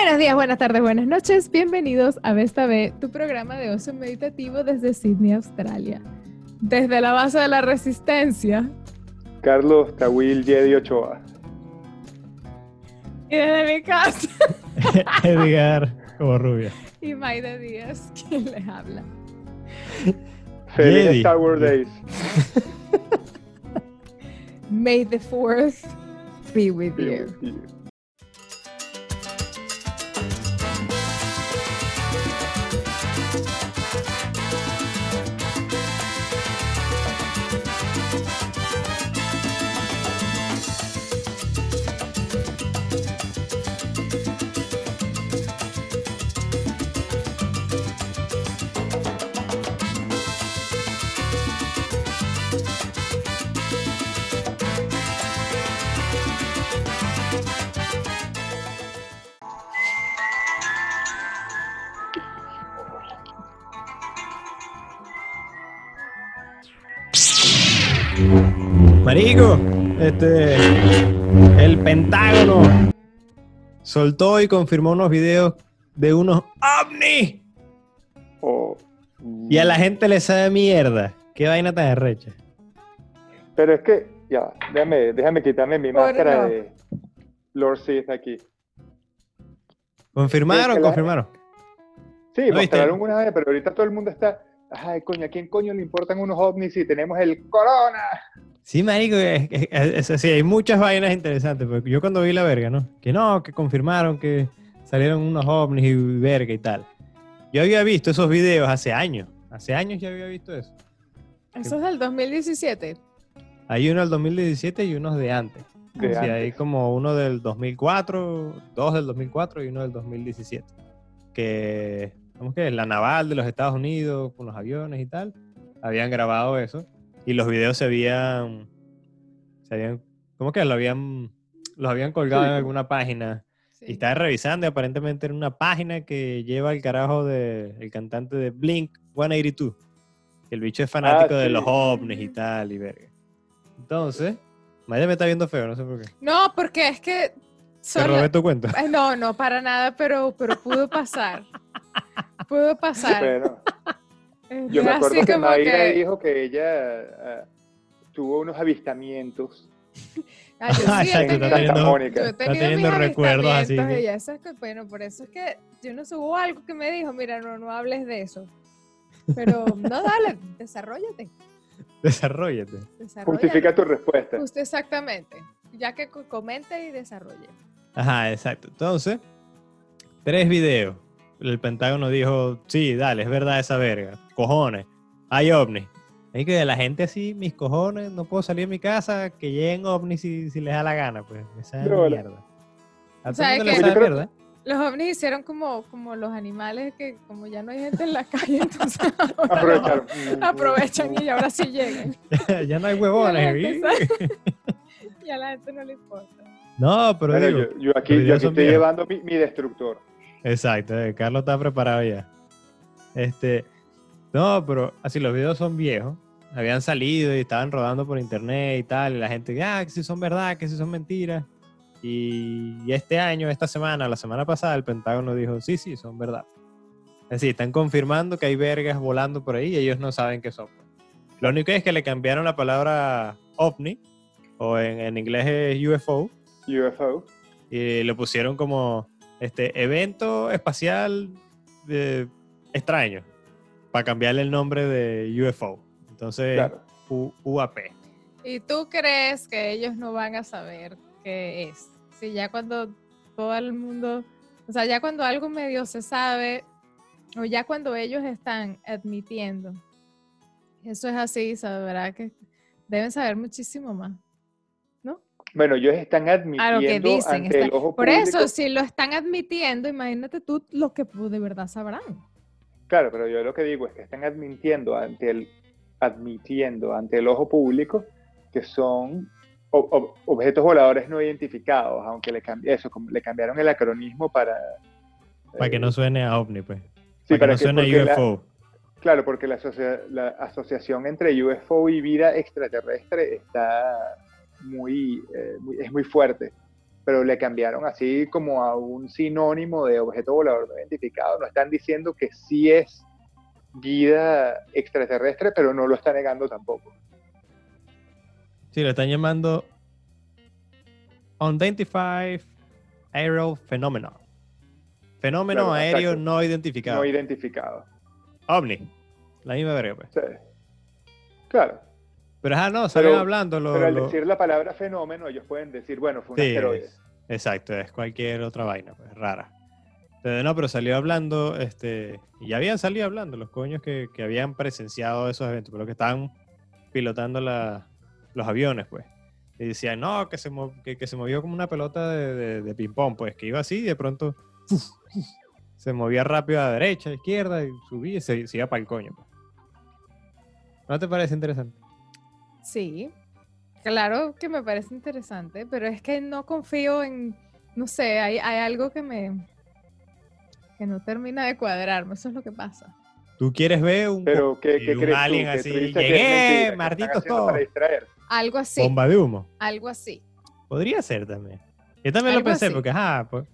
Buenos días, buenas tardes, buenas noches. Bienvenidos a Vesta B, tu programa de ocio meditativo desde Sydney, Australia. Desde la base de la resistencia. Carlos Tawil Jedi Ochoa. Y desde mi casa. Edgar, como rubia. Y Maida Díaz, quien les habla. Feliz. Star Wars Days. May the fourth be with you. Marico, este. El Pentágono soltó y confirmó unos videos de unos ovnis. O- Y a la gente le sabe mierda. Qué vaina tan arrecha. Pero es que, ya, déjame, déjame quitarme mi Por máscara no. de Lord Sith aquí. ¿Confirmaron? Es que la- Confirmaron. Sí, mostraron una vez, pero ahorita todo el mundo está. Ay, coño, ¿a quién coño le importan unos ovnis si tenemos el corona? Sí, marico, es, es- es así, hay muchas vainas interesantes. Porque yo cuando vi la verga, ¿no? Que no, que confirmaron que salieron unos ovnis y verga y tal. Yo había visto esos videos hace años. Hace años ya había visto eso. Eso es del 2017. Hay uno del 2017 y unos de antes. De Sí, hay antes. como uno del 2004, dos del 2004 y uno del 2017. Que, ¿cómo que? La naval de los Estados Unidos con los aviones y tal, habían grabado eso. Y los videos se habían, se habían, ¿cómo que? Lo habían, los habían colgado Sí, en alguna página. Sí. Y estaba revisando y aparentemente era una página que lleva el carajo de el cantante de Blink 182. Que el bicho es fanático de sí. los ovnis y tal, y verga. Entonces, Maya me está viendo feo, no sé por qué. No, porque es que. Te solo- robé tu cuenta. Ay, No, no, para nada, pero, pero pudo pasar. Pudo pasar. Bueno, Este, yo me así acuerdo que Mayra que- dijo que ella ah, tuvo unos avistamientos. Ah, yo sí he tenido-. Yo he tenido teniendo mis recuerdos así. que- y eso es que, bueno, por eso es que yo no subo algo que me dijo, mira, no, no hables de eso. Pero no, dale, desarrollate. Desarrollate. Justifica tu respuesta. Justo exactamente. Ya que co- comente y desarrolle. Ajá, exacto. Entonces, tres videos. El Pentágono dijo, sí, dale, es verdad esa verga. Cojones. Hay ovnis. Es que la gente así, mis cojones, no puedo salir de mi casa, que lleguen ovnis si, si les da la gana, pues. Esa es la- mierda. O sea, es que- creo- mierda. Los ovnis hicieron como, como los animales que como ya no hay gente en la calle, entonces ahora aprovechan y ahora sí llegan. ya no hay huevones. y a la gente no le importa. No, pero Bueno, digo, yo, yo aquí, yo aquí estoy llevando mi, mi destructor. Exacto, eh, Carlos está preparado ya. Este, no, pero así los videos son viejos. Habían salido y estaban rodando por internet y tal. Y la gente, ah, que si son verdad, que si son mentiras. Y, y este año, esta semana, la semana pasada, el Pentágono dijo, sí, sí, son verdad. Es decir, están confirmando que hay vergas volando por ahí y ellos no saben qué son. Lo único es que le cambiaron la palabra ovni, o en, en inglés es UFO, UFO. y lo pusieron como este evento espacial eh, extraño para cambiarle el nombre de UFO. Entonces, Claro. U- UAP. ¿Y tú crees que ellos no van a saber qué es? Si ya cuando todo el mundo, o sea, ya cuando algo medio se sabe, o ya cuando ellos están admitiendo, eso es así, sabrá que deben saber muchísimo más. Bueno, ellos están A lo que admitiendo dicen. ante el está- ojo Por público. eso, si lo están admitiendo, imagínate tú lo que de verdad sabrán. Claro, pero yo lo que digo es que están admitiendo ante el, admitiendo ante el ojo público que son objetos voladores no identificados, aunque le, eso, le cambiaron el acronismo para... Para que eh, no suene a ovni, pues. sí, para que no suene a la- UFO. claro, porque la, asocia- la asociación entre UFO y vida extraterrestre está muy, eh, muy- es muy fuerte. Pero le cambiaron así como a un sinónimo de objeto volador no identificado. No están diciendo que sí es vida extraterrestre, pero no lo está negando tampoco. Sí, lo están llamando Unidentified Aerial Phenomenon. Fenómeno Claro, aéreo exacto. no identificado. No identificado. OVNI. La misma verga, pues. Sí. Claro. Pero ajá, no, salen Pero- hablando. Lo, Pero al lo- decir la palabra fenómeno, ellos pueden decir, bueno, fue un Sí, asteroide. es- exacto, es cualquier otra vaina, pues, rara. Entonces, no, pero salió hablando, este, y ya habían salido hablando los coños que, que habían presenciado esos eventos, pero que estaban pilotando la- los aviones, pues. Y decían, no, que se, que, que se movió como una pelota de, de- de ping-pong, pues, que iba así y de pronto se movía rápido a la derecha, a la izquierda, y subía y se, se iba para el coño. pues. ¿No te parece interesante? Sí, claro que me parece interesante, pero es que no confío en, no sé, hay, hay algo que me que no termina de cuadrarme, eso es lo que pasa. ¿Tú quieres ver un, Pero, ¿qué, qué un crees alien ¿Que así, tú es llegué, malditos todos. Algo así, bomba de humo? algo así. Podría ser también. Yo también lo pensé, así. porque, ajá, pues.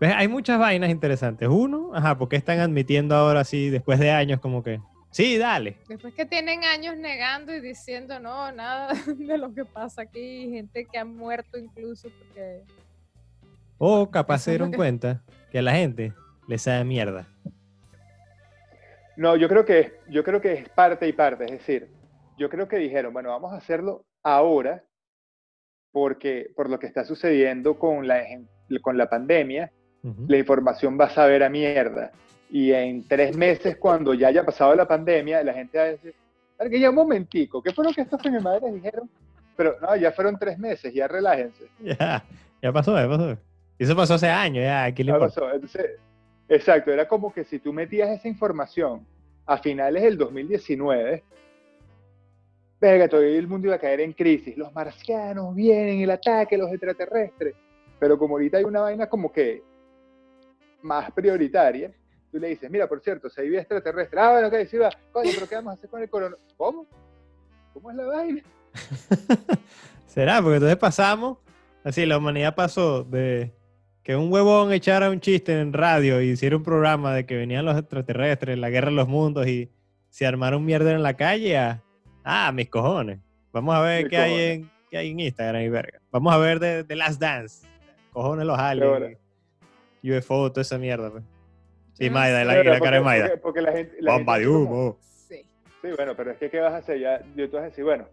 ¿ves? Hay muchas vainas interesantes. Uno, ajá, porque están admitiendo ahora sí, después de años, como que, sí, dale. Después que tienen años negando y diciendo, no, nada de lo que pasa aquí, gente que ha muerto incluso porque... O capaz se dieron que- cuenta que a la gente le sabe mierda. No, yo creo que es, yo creo que es parte y parte. Es decir, yo creo que dijeron, bueno, vamos a hacerlo ahora porque por lo que está sucediendo con la, con la pandemia, la información va a saber a mierda. Y en tres meses, cuando ya haya pasado la pandemia, la gente va a decir, ya un momentico, ¿qué fue lo que estos mi dijeron? Pero no, ya fueron tres meses, ya relájense. Ya, ya pasó, ya pasó. Eso pasó hace años, ya, aquí le Ya pasó. Entonces, exacto, era como que si tú metías esa información a finales del 2019, venga, todo el mundo iba a caer en crisis. Los marcianos vienen, el ataque, los extraterrestres. Pero como ahorita hay una vaina como que más prioritaria, tú le dices, mira, por cierto, se vive extraterrestre. Ah, bueno, ok, sí va. Coño, pero ¿qué vamos a hacer con el coronavirus? ¿Cómo? ¿Cómo es la vaina? ¿Será? Porque entonces pasamos, así la humanidad pasó de que un huevón echara un chiste en radio y hiciera un programa de que venían los extraterrestres, la guerra de los mundos y se armaron mierda en la calle a, ah, mis cojones. Vamos a ver qué hay, en, qué hay en Instagram y verga. Vamos a ver de, de Last Dance. Cojones los aliens. UFO, toda esa mierda. pues. Y Maida, la, y la cara de Porque- Maida. porque- porque la gente- la Bomba de como- humo. Sí. Sí, bueno, pero es que ¿qué vas a hacer? Ya, yo te vas a decir, bueno,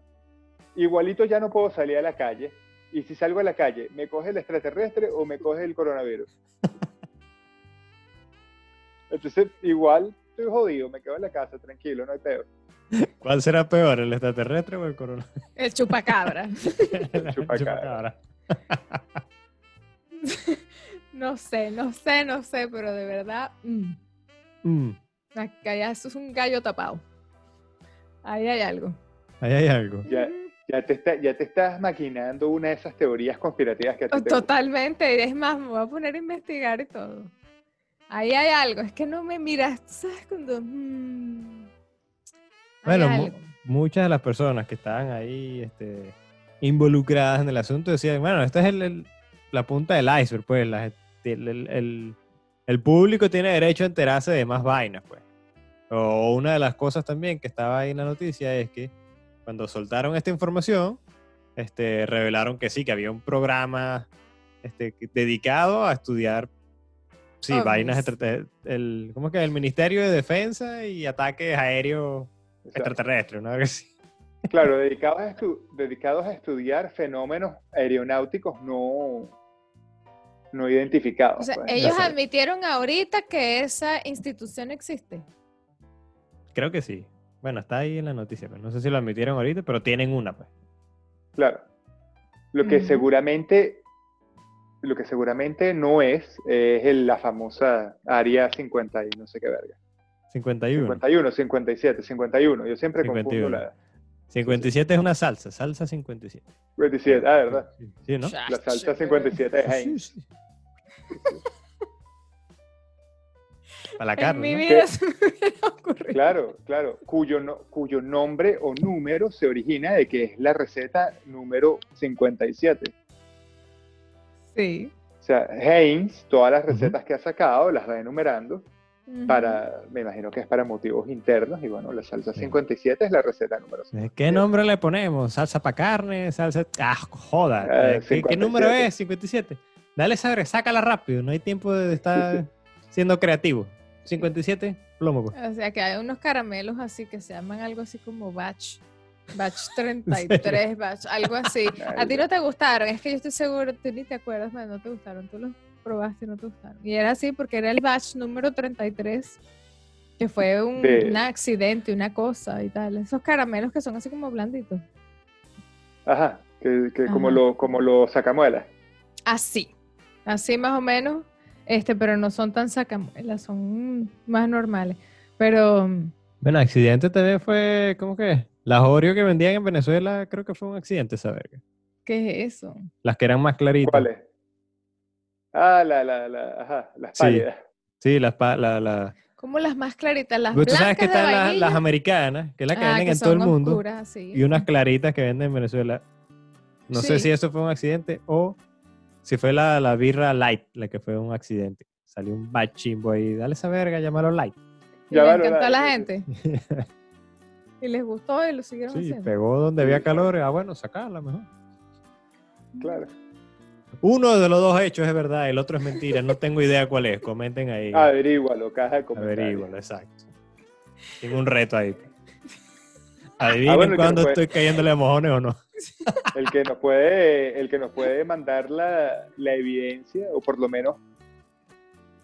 igualito ya no puedo salir a la calle, y si salgo a la calle, ¿me coge el extraterrestre o me coge el coronavirus? Entonces, igual estoy jodido, me quedo en la casa, tranquilo, no hay peor. ¿Cuál será peor, el extraterrestre o el coronavirus? El chupacabra. El chupacabra. no sé, no sé, no sé, pero de verdad, mm, Mm, acá ya eso es un gallo tapado. Ahí hay algo. ahí hay algo. Ya, ya, te está- ya te estás maquinando una de esas teorías conspirativas que a ti te. Totalmente, es más, me voy a poner a investigar y todo. Ahí hay algo, es que no me miras, ¿sabes? Cuando... mm, Bueno, mu- muchas de las personas que estaban ahí este, involucradas en el asunto decían, bueno, esta es el- el- la punta del iceberg, pues la el, el- el- público tiene derecho a enterarse de más vainas, pues. O una de las cosas también que estaba ahí en la noticia es que cuando soltaron esta información, este, revelaron que sí, que había un programa este, dedicado a estudiar sí, Ovnis. vainas, el, ¿cómo es que? El Ministerio de Defensa y ataques aéreos O sea, extraterrestre, ¿no? Claro, dedicados a, estu- dedicados a estudiar fenómenos aeronáuticos no, no identificados. O sea, pues. ellos sé. admitieron ahorita que esa institución existe. Creo que sí. Bueno, está ahí en la noticia, pero no sé si lo admitieron ahorita, pero tienen una, pues. Claro. Lo que seguramente, lo que seguramente no es, es el- la famosa área 50 y no sé qué verga. 51. 51, 57, 51. Yo siempre 51. confundo la 57 es una salsa, salsa 57. 57. Ah, ¿verdad? Sí, Sí, ¿no? La salsa 57 es Sí, Heinz. sí. Para la en carne, mi ¿no? vida se me hubiera ocurrido. Claro, claro. Cuyo, no- cuyo nombre o número se origina de que es la receta número 57. Sí. O sea, Heinz, todas las recetas que ha sacado, las va enumerando. Para, me imagino que es para motivos internos, y bueno, la salsa Sí. 57 es la receta número 5. Eh, ¿Qué nombre le ponemos? ¿Salsa para carne? ¿Salsa...? ¡Ah, joda! Ah, Eh, ¿Qué, qué número 57? es? 57. Dale saber, sácala rápido. No hay tiempo de estar siendo creativo. 57, plomo. pues. O sea que hay unos caramelos así que se llaman algo así como batch. Batch 33, batch, algo así. A ti no te gustaron, es que yo estoy seguro, tú ni te acuerdas, no te gustaron, tú los probaste y no te gustaron. Y era así porque era el batch número 33, que fue un, De- un accidente, una cosa y tal. Esos caramelos que son así como blanditos. Ajá, que, que como, lo, como los sacamuelas. Así, así más o menos, este, pero no son tan sacamuelas, son más normales. Pero mm, Bueno, accidente también fue, ¿cómo que? Las Oreo que vendían en Venezuela, creo que fue un accidente esa verga. ¿qué es eso? Las que eran más claritas. ¿Cuáles? Ah, la, la, la, ajá, las Sí. pálidas. Sí, las pa- la, la... Como las más claritas, las Pues tú blancas sabes que de están las- americanas, que es la que Ah, venden que en todo el mundo. oscuras. Y unas claritas que venden en Venezuela. No sé Sí. si eso fue un accidente o si fue la, la birra light la que fue un accidente. Salió un bachimbo ahí. Dale esa verga, llámalo light. Y le encantó a la gente. Y les gustó y lo siguieron Sí, haciendo. pegó donde había Sí, calor. Ah, bueno, sacarla mejor. Claro. Uno de los dos hechos es verdad, el otro es mentira. No tengo idea cuál es. Comenten ahí. Averígualo, caja de comentarios. Averígualo, exacto. Tengo un reto ahí. Adivinen Ah, bueno, que cuándo estoy cayéndole a mojones o no. El que nos puede, el que nos puede mandar la, la evidencia, o por lo menos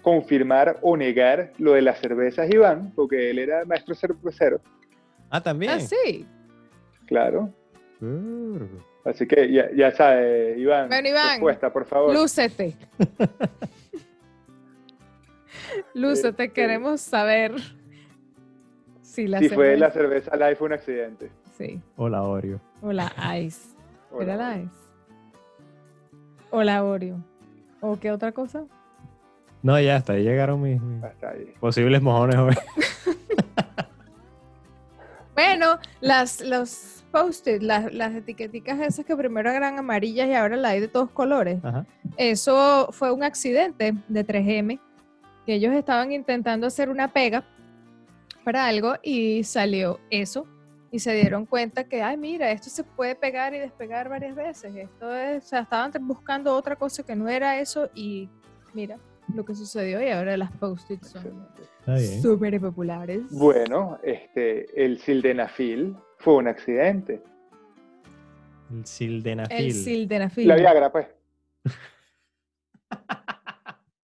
confirmar o negar lo de las cervezas Iván, porque él era maestro cervecero, Ah, también. Ah, sí. claro. Uh. Así que ya, ya sabe, Iván, Bueno, Iván, respuesta, por favor. Lúcete. Lúcete, Este- queremos saber si la si fue la cerveza- live fue un accidente. Sí. Hola, Oreo. O la Ice. Hola. ¿Era la Ice? O la Oreo. ¿O qué otra cosa? No, ya hasta ahí llegaron mis, mis Hasta ahí. posibles mojones hoy. Bueno, las, los post-it, las, las etiqueticas esas que primero eran amarillas y ahora la hay de todos colores. Ajá. Eso fue un accidente de 3M, que ellos estaban intentando hacer una pega para algo y salió eso. Y se dieron cuenta que, ay, mira, esto se puede pegar y despegar varias veces. Esto es, o sea, estaban buscando otra cosa que no era eso y mira lo que sucedió y ahora las post-its son súper populares. Bueno, este, el sildenafil fue un accidente. El sildenafil. El sildenafil. La Viagra, pues.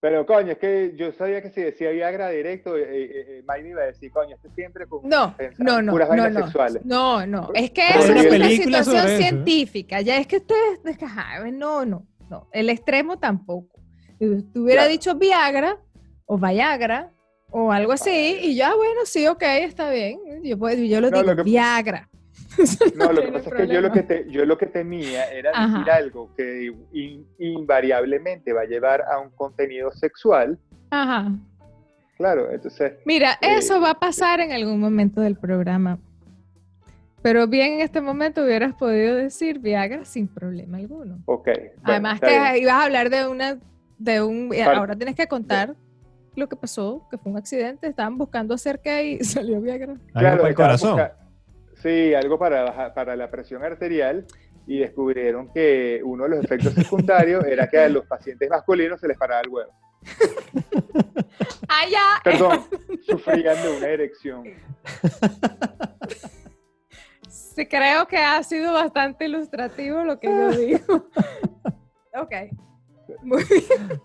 Pero coño, es que yo sabía que si decía Viagra directo, eh, eh, eh, Mike me iba a decir, coño, este siempre con No, no, no, puras no, vainas no, sexuales. no, no, es que eso una es una situación eso, ¿eh? científica, ya es que ustedes, es que, ajá, no, no, no, el extremo tampoco. Si tú hubiera Claro. dicho Viagra o Viagra o algo así, y ya, bueno, sí, ok, está bien, yo, puedo, yo lo No, digo, lo que- Viagra. No, lo que pasa es que yo lo que, te- yo lo que temía era Ajá. decir algo que in- invariablemente va a llevar a un contenido sexual. Ajá. Claro, entonces, Mira, Eh, eso va a pasar en algún momento del programa. Pero bien en este momento hubieras podido decir Viagra sin problema alguno. ok. bueno, Además que bien. ibas a hablar de una, de un, eh, ahora tienes que contar lo que pasó, que fue un accidente, estaban buscando cerca y salió Viagra. Para el corazón. busca- Sí, algo para, bajar- para la presión arterial y descubrieron que uno de los efectos secundarios era que a los pacientes masculinos se les paraba el huevo. Ah, ya. Perdón, sufrían de una erección. Sí, creo que ha sido bastante ilustrativo lo que yo digo. ok. Muy bien.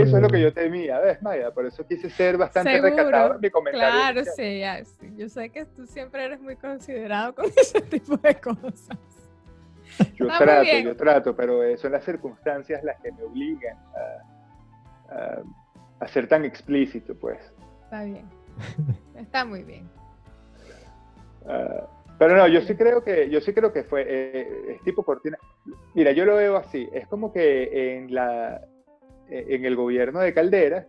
Eso es lo que yo temía, ¿ves, Maya? Por eso quise ser bastante Seguro, recatado en mi comentario. Claro, sí, ya, sí. Yo sé que tú siempre eres muy considerado con ese tipo de cosas. Yo Está muy trato, yo trato, pero son las circunstancias las que me obligan a, a- a ser tan explícito, pues. Está bien. Está muy bien. Ah, pero no, yo sí creo que, yo sí creo que fue, eh, es tipo cortina. Mira, yo lo veo así, es como que en la, eh, en el gobierno de Caldera,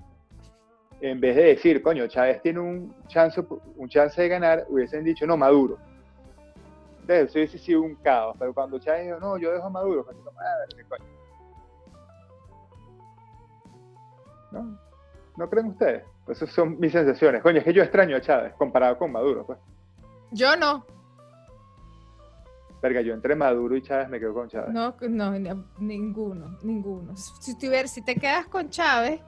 en vez de decir, coño, Chávez tiene un chance, un chance de ganar, hubiesen dicho, no, Maduro. Entonces, eso hubiese sido un caos, pero cuando Chávez dijo, no, yo dejo a Maduro, fue como, "Ah, coño". ¿No? ¿No creen ustedes? Pues esas son mis sensaciones. Coño, es que yo extraño a Chávez comparado con Maduro, pues. Yo no. Verga, yo entre Maduro y Chávez me quedo con Chávez. No, no, ni- ninguno, ninguno. Si, tuviera- si te quedas con Chávez,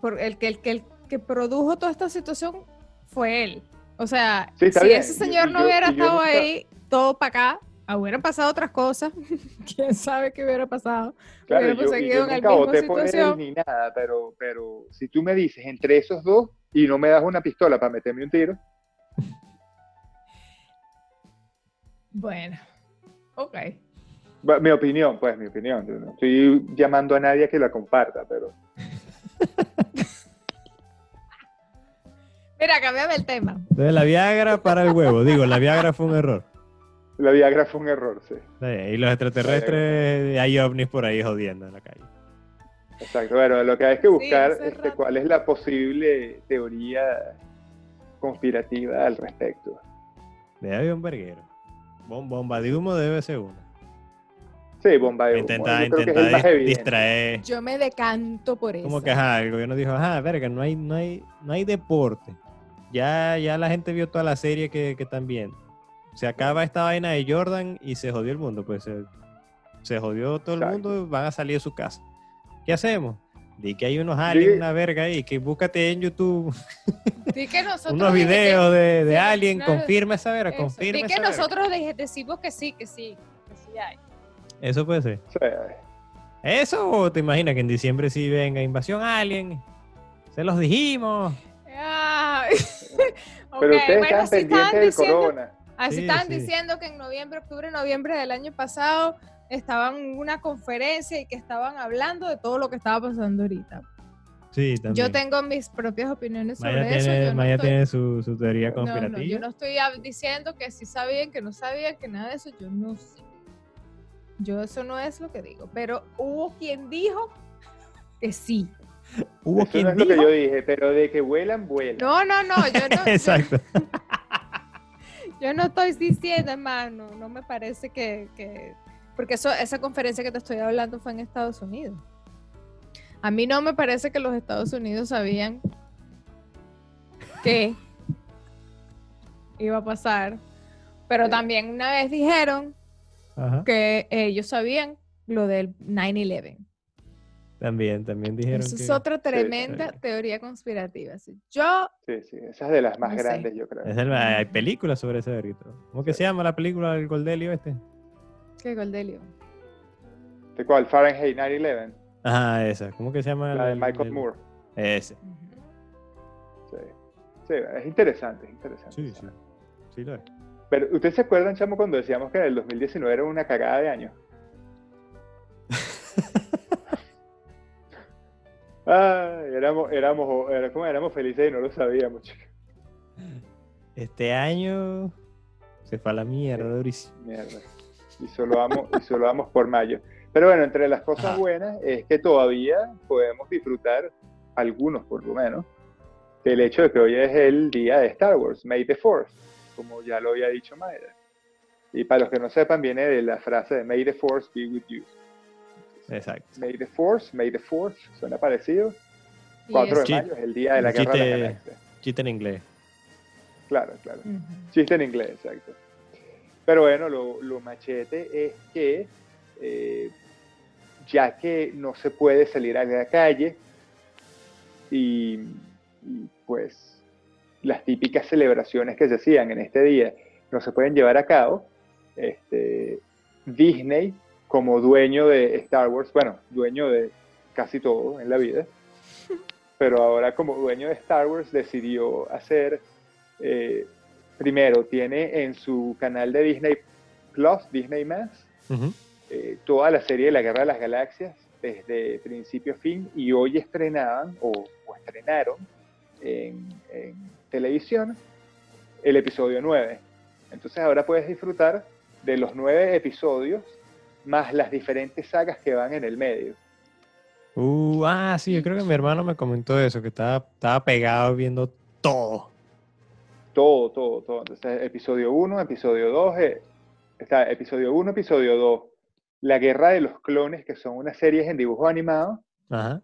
por el que, el, que, el que produjo toda esta situación fue él. O sea, Sí, si bien, ese señor no yo- hubiera estado nunca- ahí, todo para acá, hubieran pasado otras cosas. ¿Quién sabe qué hubiera pasado? Claro, hubiéramos yo, seguido en la misma por él situación. ni nada, pero, pero si tú me dices entre esos dos y no me das una pistola para meterme un tiro, Bueno, ok. mi opinión, pues mi opinión, yo no estoy llamando a nadie a que la comparta, pero Mira, cambiame el tema. Entonces la Viagra para el huevo. Digo, la Viagra fue un error. la Viagra fue un error, sí. Y los extraterrestres, hay ovnis por ahí jodiendo en la calle. Exacto, bueno, lo que hay que buscar hace este, cuál es la posible teoría conspirativa al respecto. Haber un verguero. Bom- bomba de humo debe ser una. Sí, bomba de humo, Intenta, yo creo que es intenta el más dis- evidente. distraer. Yo me decanto por eso. Como que ajá, el gobierno dijo, ajá, verga, no hay, no hay, no hay deporte. Ya, ya la gente vio toda la serie que, que están viendo. Se acaba esta vaina de Jordan y se jodió el mundo. Pues se, se jodió todo el Exacto. mundo, van a salir de su casa. ¿Qué hacemos? Di que hay unos aliens, una verga ahí, que búscate en YouTube Di que nosotros unos videos de, de sí, alien, claro, confirma esa verga, eso. confirma Di que esa nosotros de- decimos que sí, que sí, que sí hay. Eso puede ser. Sí, ¿Eso o te imaginas que en diciembre sí venga invasión alien? Se los dijimos. Ok, Pero ustedes bueno, están pendientes del diciendo- corona. Así Sí, estaban sí. diciendo que en noviembre, octubre, noviembre del año pasado estaban en una conferencia y que estaban hablando de todo lo que estaba pasando ahorita. Sí, también. Yo tengo mis propias opiniones sobre eso. yo no Maya estoy- tiene su, su teoría No, no, conspirativa. yo no estoy diciendo que sí sabían, que no sabían, que nada de eso, yo no sé. Yo eso no es lo que digo, pero hubo quien dijo que sí. Hubo Eso quien no es lo que dijo- yo dije, pero de que vuelan, vuelan. No, no, no, yo no, yo- Exacto. yo, no estoy diciendo, hermano, no me parece que, que- porque eso, esa conferencia que te estoy hablando fue en Estados Unidos. A mí no me parece que los Estados Unidos sabían que iba a pasar, pero también una vez dijeron Ajá. que ellos sabían lo del 9-11. También, también dijeron Eso que... es otra tremenda sí. teoría conspirativa. Yo, Sí, sí, esa es de las más No sé. grandes, yo creo. Es el- hay películas sobre ese verguito. ¿Cómo que Sí. se llama la película del Goldelio este? ¿Qué Goldelio? ¿De cuál? Fahrenheit 9-11, Ajá, esa. ¿Cómo que se llama? la de el- Michael el- Moore. Ese. Sí. sí, es interesante, es interesante. Sí, sí. Sí lo es. Pero, ¿ustedes se acuerdan, chamo, cuando decíamos que el 2019 era una cagada de año? Ay, éramos, éramos, era como éramos felices y no lo sabíamos, chicos. Este año se fue a la mierda, Sí. durísimo. Mierda. Y solo vamos, y solo vamos por mayo. Pero bueno, entre las cosas Ajá. buenas es que todavía podemos disfrutar, algunos por lo menos, del hecho de que hoy es el día de Star Wars, May the 4th, como ya lo había dicho Mayra. Y para los que no sepan, viene de la frase de May the Force be with you. Exacto. May the Force, May the Fourth, suena parecido. Y 4 de mayo es el día de la Un guerra de las chiste- galaxias. Chiste en inglés. Claro, claro. Chiste en inglés, exacto. Pero bueno, lo, lo machete es que eh, ya que no se puede salir a la calle y, y, pues las típicas celebraciones que se hacían en este día no se pueden llevar a cabo, este, Disney como dueño de Star Wars, bueno, dueño de casi todo en la vida, pero ahora como dueño de Star Wars decidió hacer eh, primero, tiene en su canal de Disney Plus, Disney Más, eh, toda la serie de la Guerra de las Galaxias desde principio a fin y hoy estrenaban o, o estrenaron en, en televisión el episodio 9. Entonces ahora puedes disfrutar de los nueve episodios más las diferentes sagas que van en el medio. Uh, ah, sí, yo creo que mi hermano me comentó eso, que estaba, estaba pegado viendo todo. Todo, todo, todo. Entonces, episodio 1, episodio 2, eh, está episodio 1, episodio 2, La Guerra de los Clones, que son unas series en dibujo animado, Ajá.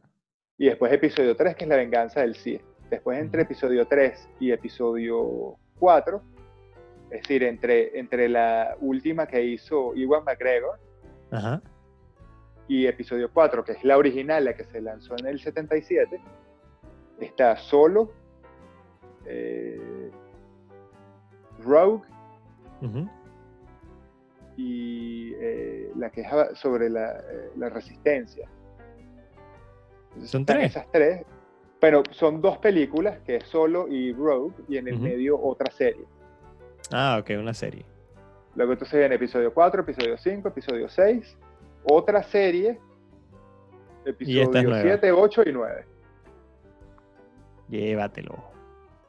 Y después episodio 3, que es la venganza del Sith. Después entre episodio 3 y episodio 4, es decir, entre, entre la última que hizo Iwan McGregor Ajá. y episodio 4, que es la original, la que se lanzó en el 77, está solo, eh, Rogue ujú. y eh, la que es sobre la, eh, la resistencia. Entonces, Son tres. Esas tres. Pero son dos películas, que es Solo y Rogue, y en el Ujú. medio otra serie. Ah, ok, una serie. Luego entonces viene episodio 4, episodio 5, episodio 6, otra serie, episodio nueva. 7, 8 y 9. Llévatelo.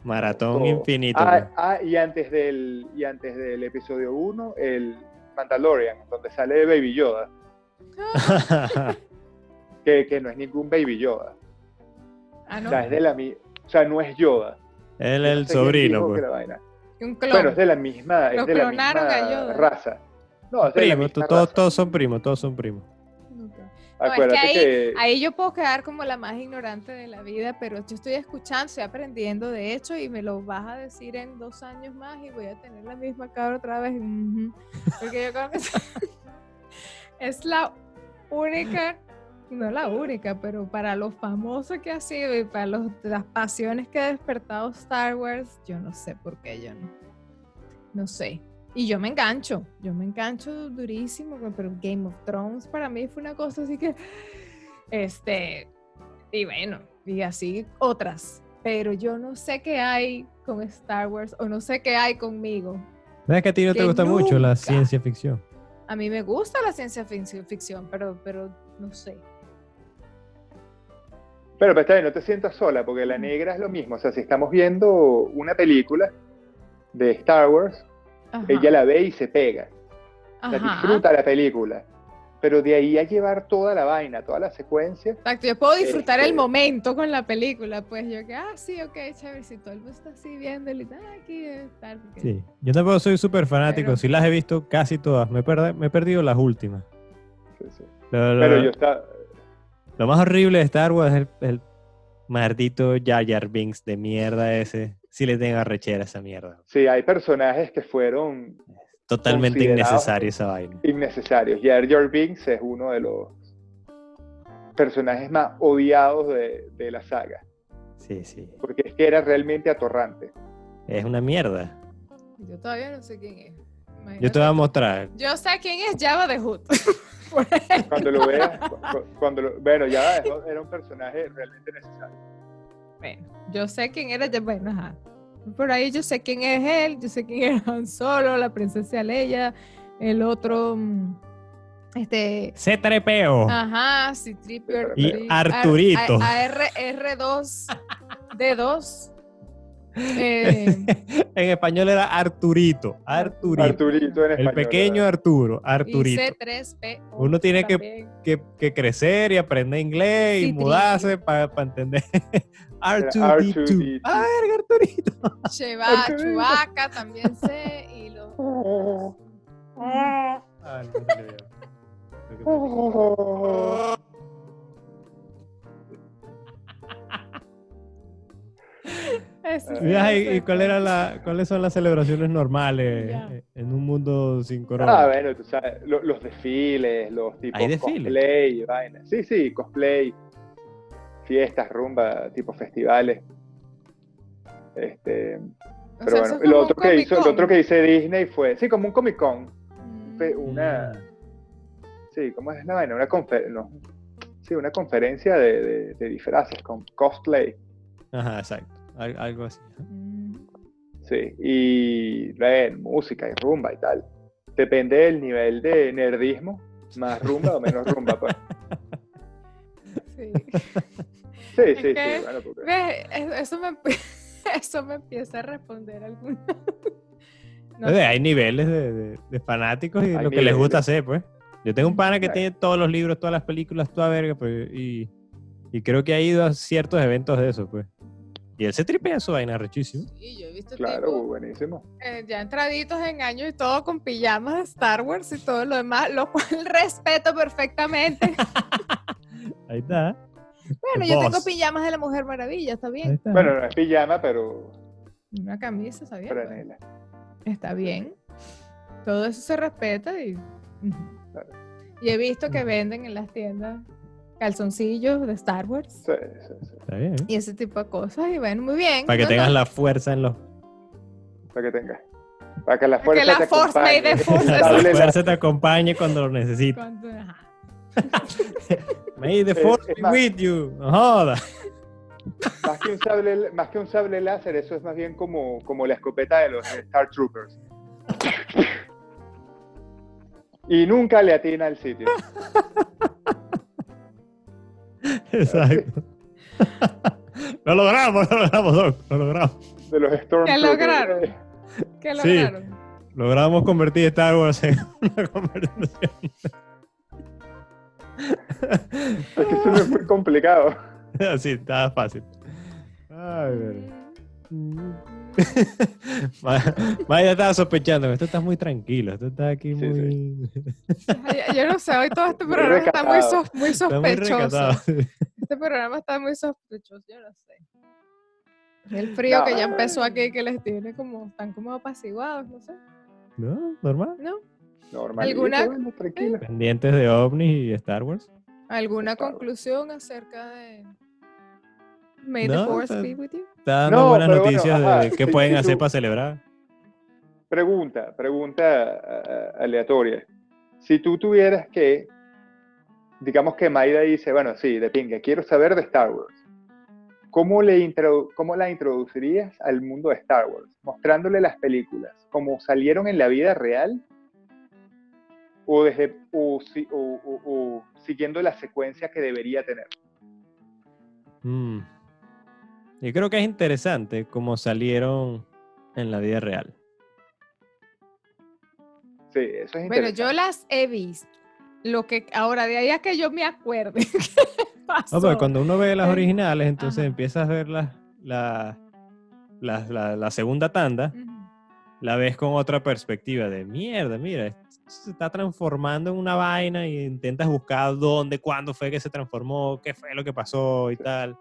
Maratón Todo. infinito. Ah, ah, y antes del y antes del episodio 1, el Mandalorian, donde sale Baby Yoda, que, que no es ningún Baby Yoda. Ah, O sea, es de la o sea, no es Yoda. Él es no el sé sobrino, pues. Un clon. Bueno, es de la misma, es de la raza. No, es de la Primo, misma todos, raza. todos son primos, todos son primos. Acuérdate ahí- que, Ahí yo puedo quedar como la más ignorante de la vida, pero yo estoy escuchando, estoy aprendiendo de hecho y me lo vas a decir en dos años más y voy a tener la misma cara otra vez. Porque yo creo que es, es la única, no la única, pero para lo famoso que ha sido y para los- las pasiones que ha despertado Star Wars, yo no sé por qué yo no. No sé. Y yo me engancho, yo me engancho durísimo, pero Game of Thrones para mí fue una cosa así que, este, y bueno, y así otras, pero yo no sé qué hay con Star Wars o no sé qué hay conmigo. ¿Ves que a ti no te gusta mucho la ciencia ficción? A mí me gusta la ciencia fic- ficción, pero, pero no sé. Pero, pero está bien, no te sientas sola, porque la negra es lo mismo. O sea, si estamos viendo una película de Star Wars, Ajá, ella la ve y se pega. O sea, disfruta la película. Pero de ahí a llevar toda la vaina, toda la secuencia, Exacto, yo puedo disfrutar el Este- momento con la película, pues yo que, ah, sí, ok, chévere, si todo el mundo está así viendo y ah, aquí debe estar. porque- Sí. Yo tampoco soy súper fanático. Pero- Sí las he visto casi todas. Me, he perde- me he perdido las últimas. sí, sí. Lo, lo- pero yo está, lo más horrible de Star Wars es el, el maldito Jar Jar Binks de mierda ese. Sí le tengo arrechera a esa mierda. sí, hay personajes que fueron Totalmente innecesaria esa vaina. innecesarios. Jar Jar Binks es uno de los personajes más odiados de, de la saga, Sí, sí. porque es que era realmente atorrante. Es una mierda. Yo todavía no sé quién es. Yo te voy a mostrar. Yo sé quién es Java de Hood. Cuando lo veas, cu- cu- cuando lo, bueno, ya era un personaje realmente necesario. Bueno, yo sé quién era, bueno, ajá. Por ahí yo sé quién es él, yo sé quién es Han Solo, la princesa Leia, el otro, mm, este, Se trepeo. ajá, Citripio. Y Arturito. R, R2, D2. Eh, en español era Arturito. Arturito. Arturito en el español. pequeño ¿verdad? Arturo. y Arturito. C3PO. Uno tiene que- también. Que, que crecer y aprender inglés y mudarse para entender. R2D2. R2D2. Ah, verga, Arturito. Cheva, Arturito. Chewbacca también sé. Y los. Ah, no, Eso sí lo ¿y- sé, ¿Y cuál era la, cuáles son las celebraciones normales eh, en un mundo sin corona? Ah, bueno, tú sabes, lo- los desfiles, los tipos ¿Hay desfiles? cosplay, y vaina. Sí, sí, cosplay, fiestas, rumba, tipo festivales. Este, O pero sea, bueno, es lo otro, que hizo, lo otro que dice Disney fue, sí, como un Comic Con, fue Mm. una, sí, ¿cómo es la vaina? Una conferencia, no, sí, una conferencia de, de- de disfraces con cosplay, Ajá, exacto. Al- algo así. Mm. sí, y bueno, música y rumba y tal. Depende del nivel de nerdismo, más rumba o menos rumba, pues. Sí. Sí, Es sí, que- sí, bueno, porque- Ve, es- Eso me, eso me empieza a responder alguna. No sé. Hay niveles de, de- de fanáticos y Hay lo que les gusta hacer, pues. Yo tengo un pana que Claro. tiene todos los libros, todas las películas, toda verga, pues, y, y creo que ha ido a ciertos eventos de eso, pues. Y él se tripea su vaina rechísimo. Sí, yo he visto Claro, buenísimo. eh, ya entraditos en años y todo con pijamas de Star Wars y todo lo demás, lo cual respeto perfectamente. Ahí está. Bueno, The yo tengo pijamas de la Mujer Maravilla, está bien. está. Bueno, no es pijama, pero Una camisa, está bien. pues. franela. Está bien. Todo eso se respeta y. Claro. Y he visto que venden en las tiendas calzoncillos de Star Wars Sí, sí, sí. Está bien. y ese tipo de cosas. Y bueno, muy bien. Para que No, tengas no, la fuerza en los. Para que tengas. Para que la Para que fuerza la te force acompañe. the force La fuerza te acompañe cuando lo necesites. cuando-. May the force es be más- with you. No joda. Más que un sable, más que un sable láser, eso es más bien como, como la escopeta de los Star Troopers. Y nunca le atina al sitio. Exacto. lo logramos, lo logramos, Doc. Lo logramos. De los Stormtroopers. lograron? Eh, ¿Qué Sí. lograron? Logramos convertir Star Wars en una conversación. Es que eso no es muy complicado. Así, estaba fácil. Ay, verdad. Ma- Maya estaba sospechando, esto está muy tranquilo, esto está aquí Sí, muy... Yo no sé, hoy todo este Muy programa está muy, sos- muy Está muy recatado. sospechoso. Este programa está muy sospechoso, yo no sé. El frío que ya empezó aquí, que les tiene como, están como apaciguados, no sé. ¿No? ¿Normal? ¿No? Normal. ¿Alguna-. Pendientes de OVNI y Star Wars. ¿Alguna Star Wars. conclusión acerca de May the Force está- be with you? Está dando No, buenas pero bueno, noticias ajá, de qué sí, pueden sí, hacer tú- para celebrar. Pregunta, pregunta ah, aleatoria. Si tú tuvieras que, digamos que Maida dice, bueno, sí, de pinga, quiero saber de Star Wars. ¿Cómo, le introdu- ¿Cómo la introducirías al mundo de Star Wars? Mostrándole las películas, como salieron en la vida real, o, desde, o, si- o- o- o siguiendo la secuencia que debería tener. Mm. Yo creo que es interesante cómo salieron en la vida real. Sí, eso es Bueno, interesante. yo las he visto. Lo que ahora, de ahí a que yo me acuerde. No, pero cuando uno ve las Eh, originales, entonces ajá. empiezas a ver la, la, la, la- la segunda tanda, la ves con otra perspectiva de mierda, mira, esto se está transformando en una vaina y intentas buscar dónde, cuándo fue que se transformó, qué fue lo que pasó y tal.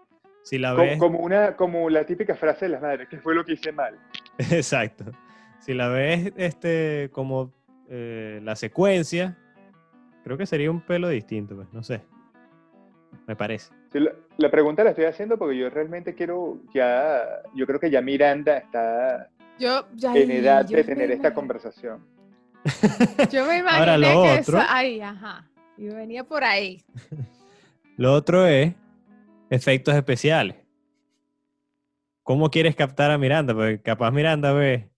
Si la ves, como, una, como la típica frase de las madres, ¿qué fue lo que hice mal? exacto. Si la ves este, como eh, la secuencia, creo que sería un pelo distinto, pues, no sé. Me parece. Sí, la, la pregunta la estoy haciendo porque yo realmente quiero ya, yo creo que ya Miranda está Yo, ya, en edad yo de tener esta conversación. Yo me imaginé Ahora, lo que otro- esa, ahí, ajá. Y venía por ahí. Lo otro es efectos especiales. ¿Cómo quieres captar a Miranda? Porque capaz Miranda ve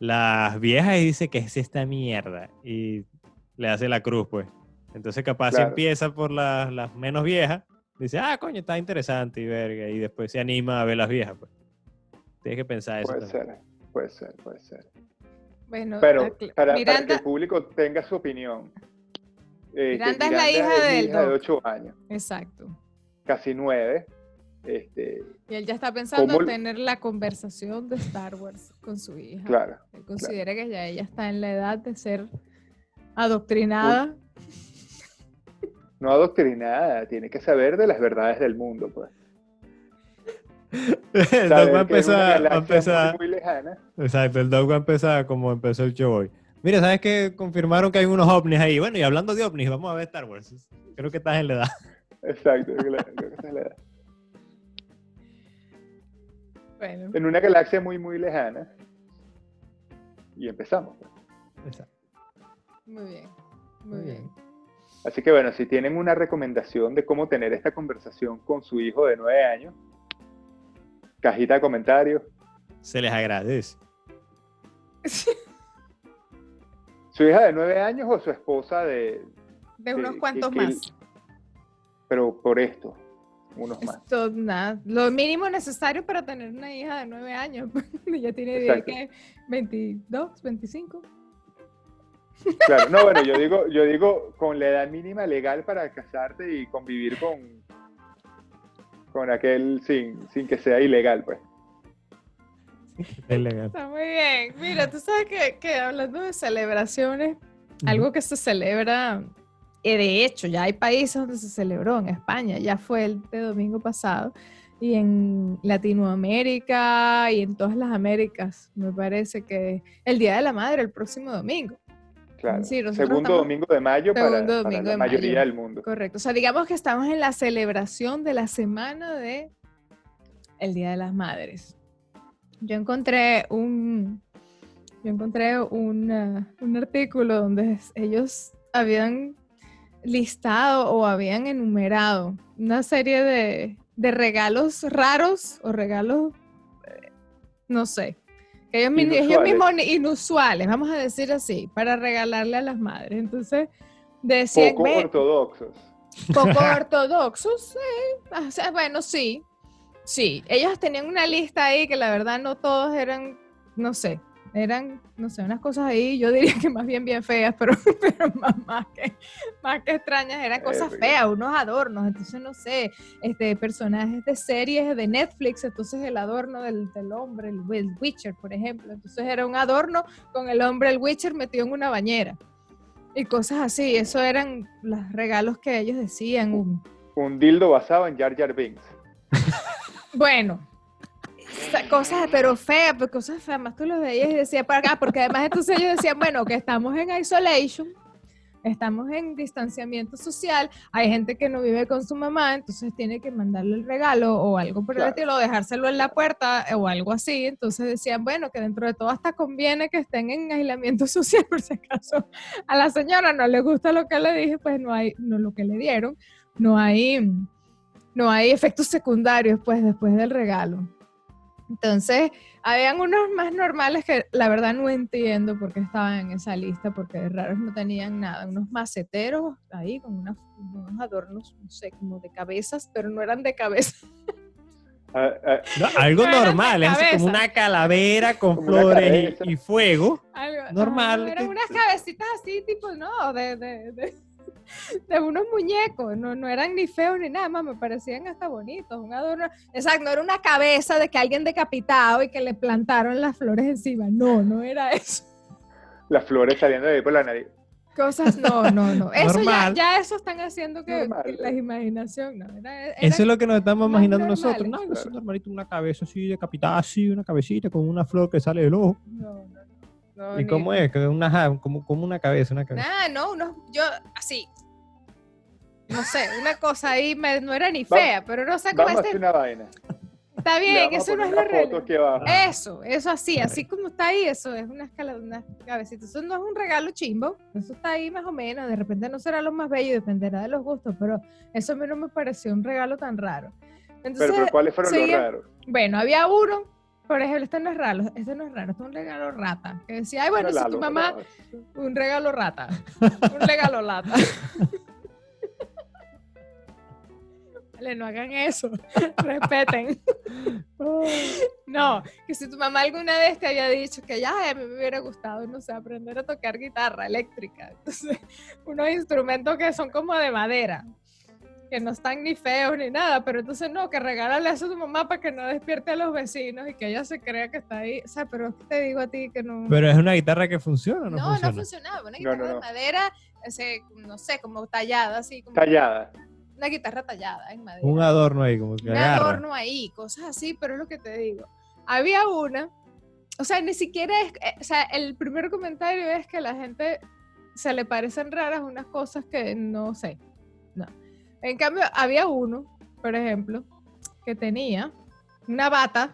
las viejas y dice que es esta mierda y le hace la cruz, pues. Entonces capaz empieza por las, las menos viejas, dice, ah, coño, está interesante y verga, y después se anima a ver las viejas, pues. Tienes que pensar eso. Puede también. ser, puede ser, puede ser. Bueno, Pero para, para que el público tenga su opinión. este, Miranda es la hija hija de Doc. 8 años, exacto. Casi 9. Este, Y él ya está pensando ¿Cómo en tener la conversación de Star Wars con su hija. claro. Él considera que ya ella está en la edad de ser adoctrinada. No adoctrinada, tiene que saber de las verdades del mundo, pues. el Saber dog va a que empezar, va a galaxia empezar- muy, muy lejana. Exacto, el dog va a empezar como empezó el show hoy. Mira, ¿sabes qué? Confirmaron que hay unos ovnis ahí. Bueno, y hablando de ovnis, vamos a ver Star Wars. Creo que estás en la edad. Exacto, creo que esa es la edad. Bueno, En una galaxia muy, muy lejana. Y empezamos. pues. Exacto. muy bien. Muy Muy bien. bien. Así que bueno, si tienen una recomendación de cómo tener esta conversación con su hijo de 9 años, cajita de comentarios. Se les agradece. ¿Su hija de 9 años o su esposa de... De unos cuantos que- más. Pero por esto, unos más. Esto, nada, lo mínimo necesario para tener una hija de nueve años. ya tiene. ¿qué? 22, 25. Claro, no, bueno, yo digo, yo digo con la edad mínima legal para casarte y convivir con, con aquel sin, sin que sea ilegal, pues. Es legal. Está muy bien. Mira, tú sabes que, que hablando de celebraciones, algo que se celebra de hecho, ya hay países donde se celebró, en España, ya fue el de domingo pasado, y en Latinoamérica y en todas las Américas, me parece que el Día de la Madre el próximo domingo. Claro. Sí, Segundo estamos- domingo de mayo para, para la de mayoría mayo. del mundo. Correcto. O sea, digamos que estamos en la celebración de la semana de el Día de las Madres. Yo encontré un, yo encontré una- un artículo donde ellos habían listado o habían enumerado una serie de, de regalos raros o regalos, eh, no sé, que ellos, mismos inusuales, vamos a decir así, para regalarle a las madres. Entonces, decían, Poco "Ve, ortodoxos. poco ortodoxos, sí. O sea, bueno, sí. Sí, ellos tenían una lista ahí que la verdad no todos eran, no sé, eran, no sé, unas cosas ahí, yo diría que más bien bien feas, pero, pero más, más que, más que extrañas, eran cosas feas, unos adornos, entonces no sé, este, personajes de series de Netflix, entonces el adorno del, del hombre, el, el Witcher, por ejemplo, entonces era un adorno con el hombre, el Witcher metido en una bañera. Y cosas así, eso eran los regalos que ellos decían. un- Un dildo basado en Jar Jar Binks. Bueno, cosas, pero feas, pues cosas feas, más tú los veías y decías para acá, porque además entonces ellos decían, bueno, que estamos en isolation, estamos en distanciamiento social, hay gente que no vive con su mamá, entonces tiene que mandarle el regalo o algo por el Claro. estilo, dejárselo en la puerta eh, o algo así, entonces decían, bueno, que dentro de todo hasta conviene que estén en aislamiento social, por si acaso a la señora no le gusta lo que le dije, pues no hay, no lo que le dieron, no hay, no hay efectos secundarios pues después del regalo. Entonces, habían unos más normales que la verdad no entiendo por qué estaban en esa lista, porque de raros no tenían nada, unos maceteros ahí con unas- unos adornos, no sé, como de cabezas, pero no eran de cabeza. No, algo No normal, es como una calavera con Como flores y- fuego. Algo- Normal, eran unas cabecitas así, tipo, no, de, de, de, de unos muñecos, no, no eran ni feos ni nada más, me parecían hasta bonitos, un adorno. Exacto, no era una cabeza de que alguien decapitado y que le plantaron las flores encima, no, no era eso. las flores saliendo de ahí por la nariz. Cosas, no, no, no. Eso ya, ya eso están haciendo que, Normal. que la imaginación, no. Era, era- Eso es lo que nos estamos imaginando nosotros. No, eso es normalito, una cabeza así decapitada, así, una cabecita con una flor que sale del ojo. No, no, ¿Y ni- cómo es? Una, como, como una cabeza, una cabeza. Nada, no, unos, yo, así. No sé, una cosa ahí me- no era ni Va- fea, pero no sé cómo este. hacer una vaina. Está bien, eso no es lo una real. foto aquí abajo. Eso, eso así, así como está ahí, eso es una escala de una cabecita. Eso no es un regalo chimbo, eso está ahí más o menos. De repente no será lo más bello, dependerá de los gustos, pero eso a mí no me pareció un regalo tan raro. Entonces, Pero, pero ¿cuáles fueron seguía- los raros? bueno, había uno, por ejemplo, este no es raro, este no es raro, este es un regalo rata. Que decía, ay, bueno, si tu mamá, un regalo rata, un regalo lata. Vale, no hagan eso, respeten. No, que si tu mamá alguna vez te había dicho que ya a mí me hubiera gustado, no sé, aprender a tocar guitarra eléctrica. Entonces, unos instrumentos que son como de madera, que no están ni feos ni nada, pero entonces no, que regálale eso a tu mamá para que no despierte a los vecinos y que ella se crea que está ahí. O sea, pero es que te digo a ti que no. Pero es una guitarra que funciona, ¿o ¿no, no, funciona? no funcionaba. Una No, guitarra no, de madera, ese, no sé, como tallada, así como Tallada. una guitarra tallada en madera Un adorno ahí, como que un agarra. adorno ahí, cosas así, pero es lo que te digo. Había una, o sea, ni siquiera es, eh, o sea, el primer comentario es que a la gente se le parecen raras unas cosas que no sé. En cambio, había uno, por ejemplo, que tenía una bata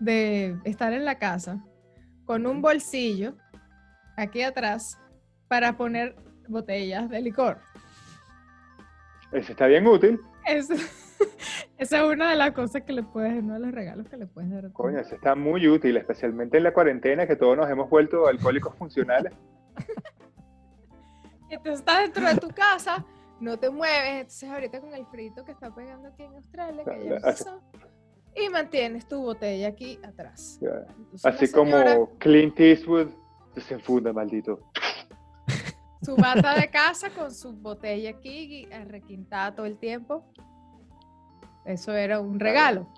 de estar en la casa con un bolsillo aquí atrás para poner botellas de licor. Ese está bien útil. Eso- esa es una de las cosas que le puedes, uno de los regalos que le puedes dar. Coño, ese está muy útil, especialmente en la cuarentena que todos nos hemos vuelto alcohólicos funcionales. Y tú estás dentro de tu casa, no te mueves, entonces ahorita con el frito que está pegando aquí en Australia, que ya empezó, y mantienes tu botella aquí atrás. Entonces Así señora, como Clint Eastwood desenfunda, maldito. Su bata de casa con su botella aquí, requintada todo el tiempo. Eso era un regalo.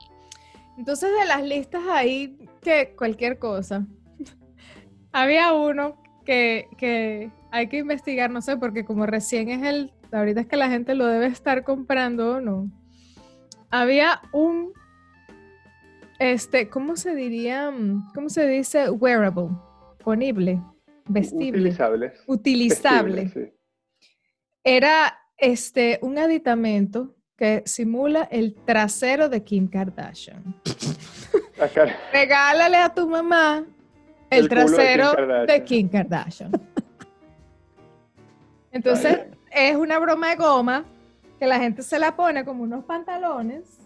Entonces, de las listas ahí, que cualquier cosa. Había uno que, que hay que investigar, no sé, porque como recién es el, ahorita es que la gente lo debe estar comprando o no. Había un, este, ¿cómo se diría? ¿Cómo se dice? Wearable, ponible, vestible. Utilizable. Utilizable. Vestible, sí. Era este, un aditamento que simula el trasero de Kim Kardashian. Acá- Regálale a tu mamá el, El culo de Kim trasero de. Kim Kardashian. Entonces, es una broma de goma que la gente se la pone como unos pantalones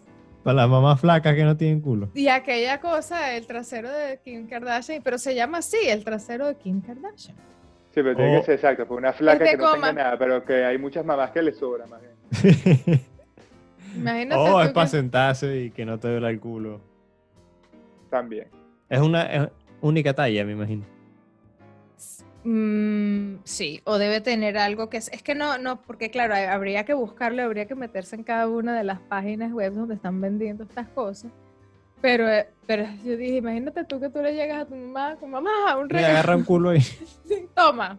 Para las mamás flacas que no tienen culo. y aquella cosa, el trasero de Kim Kardashian, pero se llama así, el trasero de Kim Kardashian. Sí, pero tiene Oh. que ser exacto, por una flaca que no goma. tenga nada, pero que hay muchas mamás que le sobra más bien. Imagínate oh, es para que- sentarse y que no te duela el culo. También. Es una es única talla, me imagino. Mm, sí, o debe tener algo que es, es que no, no, porque claro, habría que buscarlo, habría que meterse en cada una de las páginas web donde están vendiendo estas cosas. Pero, eh, pero yo dije, imagínate tú que tú le llegas a tu mamá con mamá, un Y regalo. agarra un culo ahí. Sí, Toma.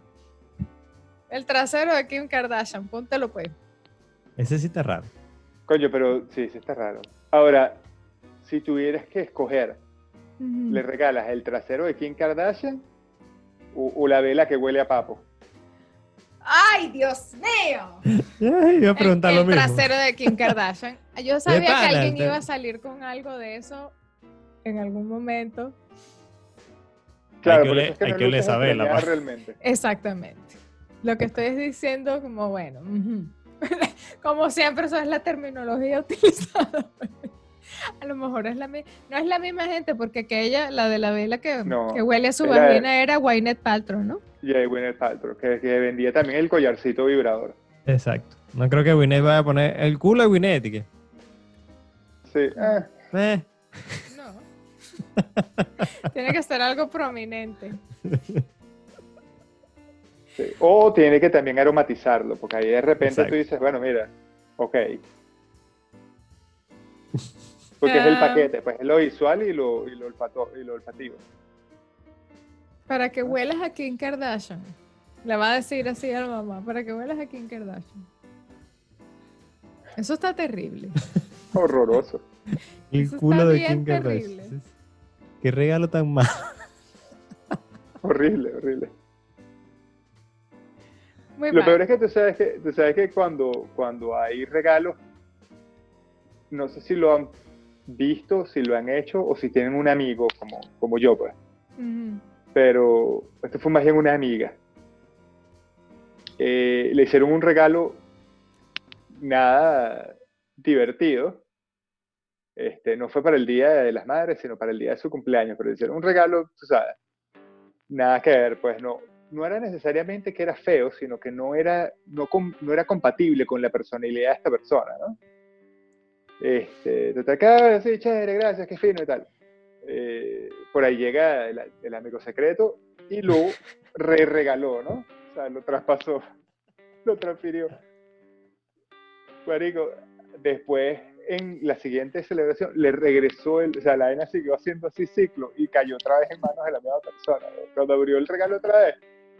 El trasero de Kim Kardashian, póntelo pues. Ese sí está raro. Coño, pero sí, sí está raro. Ahora, si tuvieras que escoger, ¿le regalas el trasero de Kim Kardashian o, o la vela que huele a papo? ¡Ay, Dios mío! Ay, iba a El, preguntar el lo mismo. trasero de Kim Kardashian. Yo sabía que alguien iba a salir con algo de eso en algún momento. Claro, que por oler- eso es que hay no que esa vela, pa. realmente. Exactamente. Lo que estoy es diciendo como, bueno, como siempre, eso es la terminología utilizada. A lo mejor es la mi- no es la misma gente, porque aquella, la de la vela que, No, que huele a su era- vagina era Gwyneth Paltrow, ¿no? Y ahí Gwyneth Paltrow, que, que vendía también el collarcito vibrador. Exacto. No creo que Winnet vaya a poner el culo de Winnet. ¿y qué? Sí. ah, Eh, No. Tiene que ser algo prominente. sí. O tiene que también aromatizarlo, porque ahí de repente Exacto. tú dices, bueno, mira, ok. Porque es el Ah. paquete, pues es lo visual y lo, y lo, olfato- y lo olfativo. Para que huelas a Kim Kardashian. Le va a decir así a la mamá, para que huelas a Kim Kardashian. Eso está terrible. Horroroso. el Eso está culo de bien Kim terrible. Kardashian. Qué regalo tan malo. horrible, horrible. Muy Lo mal. peor es que tú sabes que, tú sabes que cuando, cuando hay regalos, no sé si lo han visto, si lo han hecho o si tienen un amigo como, como yo, pues. Pero esto fue más bien una amiga. Eh, le hicieron un regalo nada divertido. Este, no fue para el Día de las Madres, sino para el día de su cumpleaños, pero le hicieron un regalo, tú sabes, nada que ver, pues no, no era necesariamente que era feo, sino que no era, no, com- no era compatible con la personalidad de esta persona, ¿no? Este, total, acá, sí, chévere, gracias, qué fino y tal. Eh, por ahí llega el, el amigo secreto y lo re-regaló, ¿no? O sea, lo traspasó, lo transfirió. Marico, después en la siguiente celebración le regresó, el, o sea, la vaina siguió haciendo así ciclo y cayó otra vez en manos de la misma persona. Cuando abrió el regalo otra vez,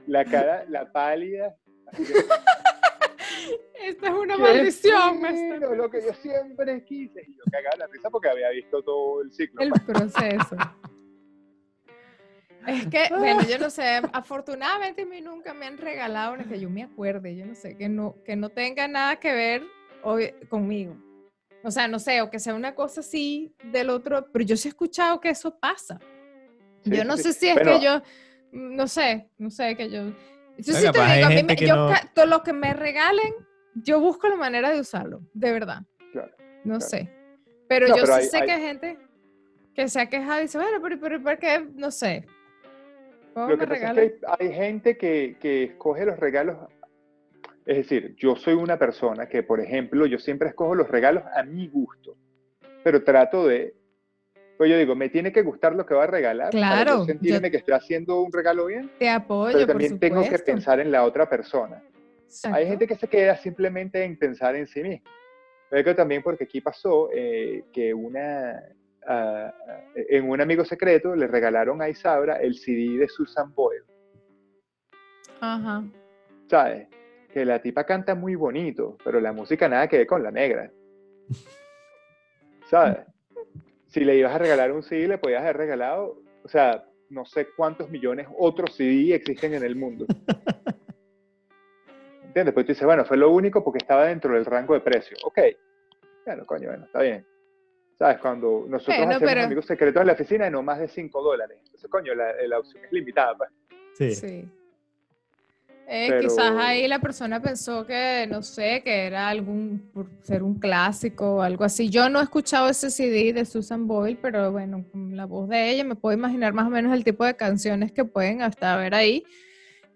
la cara, la pálida. así que, Esta es una "Qué maldición. está- lo que yo siempre quise. Y yo cagaba la risa porque había visto todo el ciclo. El proceso. Es que, bueno, yo no sé, afortunadamente a mí nunca me han regalado una que yo me acuerde, yo no sé, que no, que no tenga nada que ver hoy, conmigo. O sea, no sé, o que sea una cosa así del otro, pero yo sí he escuchado que eso pasa. Sí, yo no sí. sé si es Bueno, que yo, no sé, no sé, que yo... Yo sí te digo, a mí me- yo no- todo lo que me regalen, yo busco la manera de usarlo, de verdad. Claro, No claro. sé. Pero No, yo pero sí hay- sé hay- que hay gente que se ha quejado y dice, bueno, pero, pero ¿por qué? No sé. ¿Cómo Lo me que pasa regalan? es que hay, hay gente que, que escoge los regalos. Es decir, yo soy una persona que, por ejemplo, yo siempre escojo los regalos a mi gusto, pero trato de. Pues yo digo, me tiene que gustar lo que va a regalar para Claro, yo sentirme que estoy haciendo un regalo bien, Te apoyo, pero por también tengo que pensar en la otra persona. Exacto. Hay gente que se queda simplemente en pensar en sí mismo. Pero que también porque aquí pasó eh, que una, ah, ah, en un amigo secreto le regalaron a Isaura el CD de Susan Boyle. Ajá. ¿sabes? Que la tipa canta muy bonito, pero la música nada que ver con la negra. ¿Sabes? Si le ibas a regalar un CD, le podías haber regalado, o sea, no sé cuántos millones otros CD existen en el mundo. ¿Entiendes? Pues tú dices, bueno, fue lo único porque estaba dentro del rango de precio. Ok. Bueno, coño, bueno, está bien. ¿Sabes? Cuando nosotros Bueno, hacemos pero- amigos secretos en la oficina, no más de 5 dólares. Entonces, coño, la, la opción es limitada. Pues. Sí. Sí. Eh, Pero- Quizás ahí la persona pensó que, no sé, que era algún, por ser un clásico o algo así. Yo no he escuchado ese CD de Susan Boyle, pero bueno, con la voz de ella me puedo imaginar más o menos el tipo de canciones que pueden hasta haber ahí.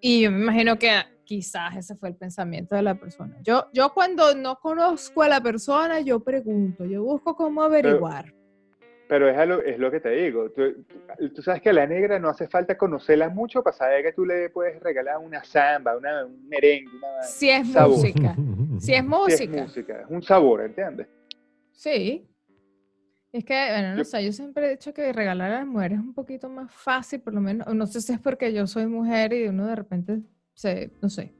Y yo me imagino que quizás ese fue el pensamiento de la persona. Yo, yo cuando no conozco a la persona, yo pregunto, yo busco cómo averiguar. Pero es, a lo, es lo que te digo. Tú, sabes que a la negra no hace falta conocerla mucho para saber que tú le puedes regalar una samba, una, un merengue, una, Si es Sabor. música. Si es si es música. música. Es un sabor, ¿entiendes? Sí. Es que, bueno, no Yo- sé, yo siempre he dicho que regalar a las mujeres es un poquito más fácil, por lo menos, no sé si es porque yo soy mujer y uno de repente se, no sé,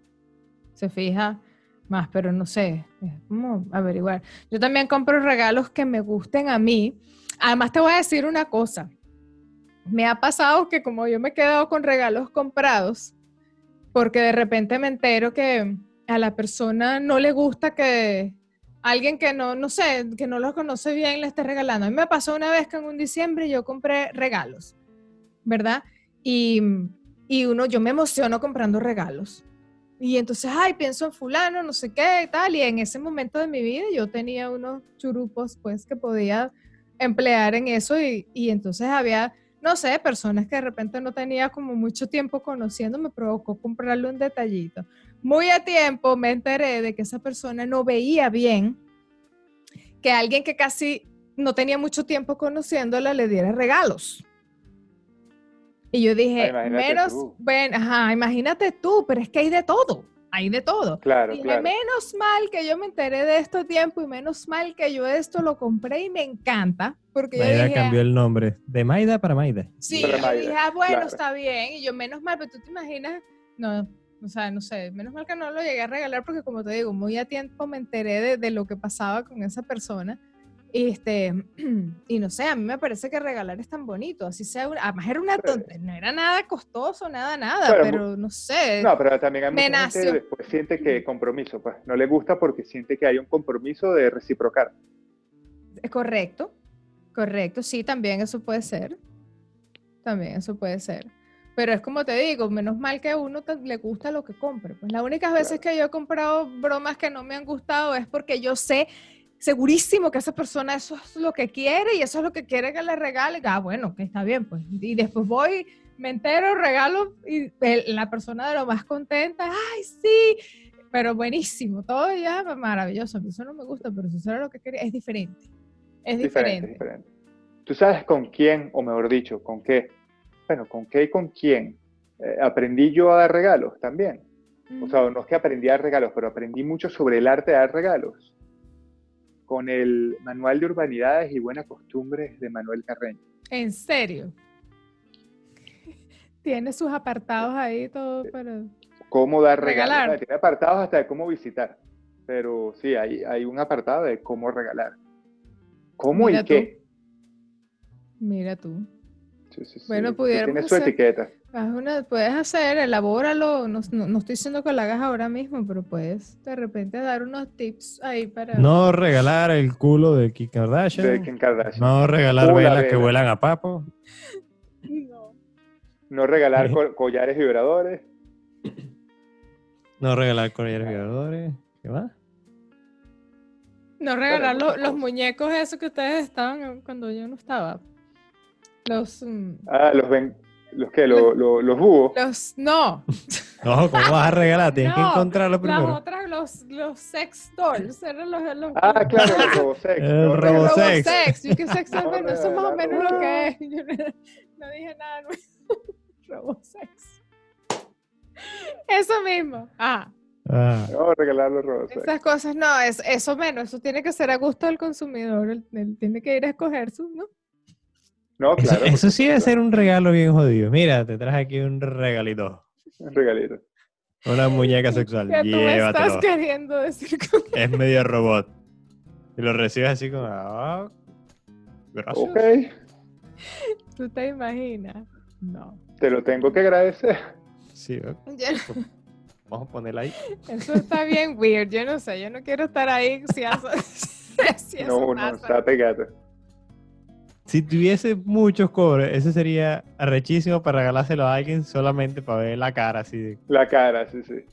se fija más, pero no sé, es como averiguar. Yo también compro regalos que me gusten a mí. Además te voy a decir una cosa. Me ha pasado que como yo me he quedado con regalos comprados, porque de repente me entero que a la persona no le gusta que alguien que no, no sé, que no lo conoce bien le esté regalando. A mí me pasó una vez que en un diciembre yo compré regalos, ¿verdad? Y, y uno, yo me emociono comprando regalos. Y entonces, ay, pienso en fulano, no sé qué, tal. Y en ese momento de mi vida yo tenía unos churupos, pues, que podía emplear en eso. Y, y entonces había, no sé, personas que de repente no tenía como mucho tiempo conociendo, me provocó comprarle un detallito. Muy a tiempo me enteré de que esa persona no veía bien que alguien que casi no tenía mucho tiempo conociéndola le diera regalos. Y yo dije, imagínate menos, tú. bueno, ajá, imagínate tú, pero es que hay de todo, hay de todo. Claro, Dije, claro. menos mal que yo me enteré de esto a tiempo y menos mal que yo esto lo compré y me encanta, porque yo Maida dije, cambió el nombre. De Maida para Maida. Sí, Para yo Mayra, dije, ah, bueno, claro. está bien. Y yo, menos mal, pero tú te imaginas, no, o sea, no sé, menos mal que no lo llegué a regalar porque como te digo, muy a tiempo me enteré de, de lo que pasaba con esa persona. Y, este, y no sé, a mí me parece que regalar es tan bonito, así sea, una- además era una tontería, no era nada costoso, nada, nada, Claro, pero no sé. No, pero también hay mucha gente que después siente que compromiso, pues no le gusta porque siente que hay un compromiso de reciprocar. Es correcto, correcto, sí, también eso puede ser. También eso puede ser. Pero es como te digo, menos mal que a uno te- le gusta lo que compre. Pues las únicas veces que yo he comprado bromas que no me han gustado es porque yo sé segurísimo que esa persona eso es lo que quiere y eso es lo que quiere que le regale. Ah, bueno, que está bien, pues. Y después voy, me entero, regalo y la persona de lo más contenta, ay, sí, pero buenísimo, todo ya maravilloso. A mí eso no me gusta, pero si eso era lo que quería, es diferente. Es Diferente, diferente. diferente. ¿Tú sabes con quién, o mejor dicho, con qué? Bueno, con qué y con quién eh, aprendí yo a dar regalos también. O sea, no es que aprendí a dar regalos, pero aprendí mucho sobre el arte de dar regalos. Con el Manual de Urbanidades y Buenas Costumbres de Manuel Carreño. ¿En serio? Tiene sus apartados ahí todo para... Cómo dar regalos. Regalar. Tiene apartados hasta de cómo visitar. Pero sí, hay, hay un apartado de cómo regalar. ¿Cómo Mira y tú. qué? Mira tú. Sí, sí, sí. Bueno, pudiéramos Tiene su hacer- etiqueta. Haz una, puedes hacer, elabóralo. No, no, no estoy diciendo que lo hagas ahora mismo, pero puedes de repente dar unos tips ahí para... No regalar el culo de Kim Kardashian. De Kim Kardashian. No regalar velas que vuelan a papo. No. No regalar Sí. co- collares vibradores. No regalar collares vibradores. ¿Qué más? No regalar los muñecos esos que ustedes estaban cuando yo no estaba. Los... mm, Ah, los ven, los que, los, los, los búhos. Los... No. No, ¿cómo vas a regalar? Tienes que encontrarlo Las primero. otras, los, los sex dolls. Eran los... los Ah, claro, el robosex. El robosex. Robosex, you can sex No bueno, eso es más o menos lo que es. Yo no, no dije nada nuevo. Robosex. Eso mismo. Ah, Ah, No, regalar los robosex. esas cosas no, es, eso menos, eso tiene que ser a gusto del consumidor. Él, él tiene que ir a escoger su, ¿no? No, eso, claro. por eso sí debe ser un regalo bien jodido. Mira, te traje aquí un regalito. Un regalito. Una muñeca sexual. ¿Qué tú me estás queriendo decir con Es medio robot. Y lo recibes así como, ah, gracias. Ok, ¿Tú te imaginas? No. te lo tengo que agradecer. Sí, ¿eh? Yo- vamos a ponerla ahí. eso está bien weird. Yo no sé, yo no quiero estar ahí si eso, si eso No, no, está pegado. Si tuviese muchos cobres, ese sería arrechísimo para regalárselo a alguien solamente para ver la cara así de... La cara, sí, sí.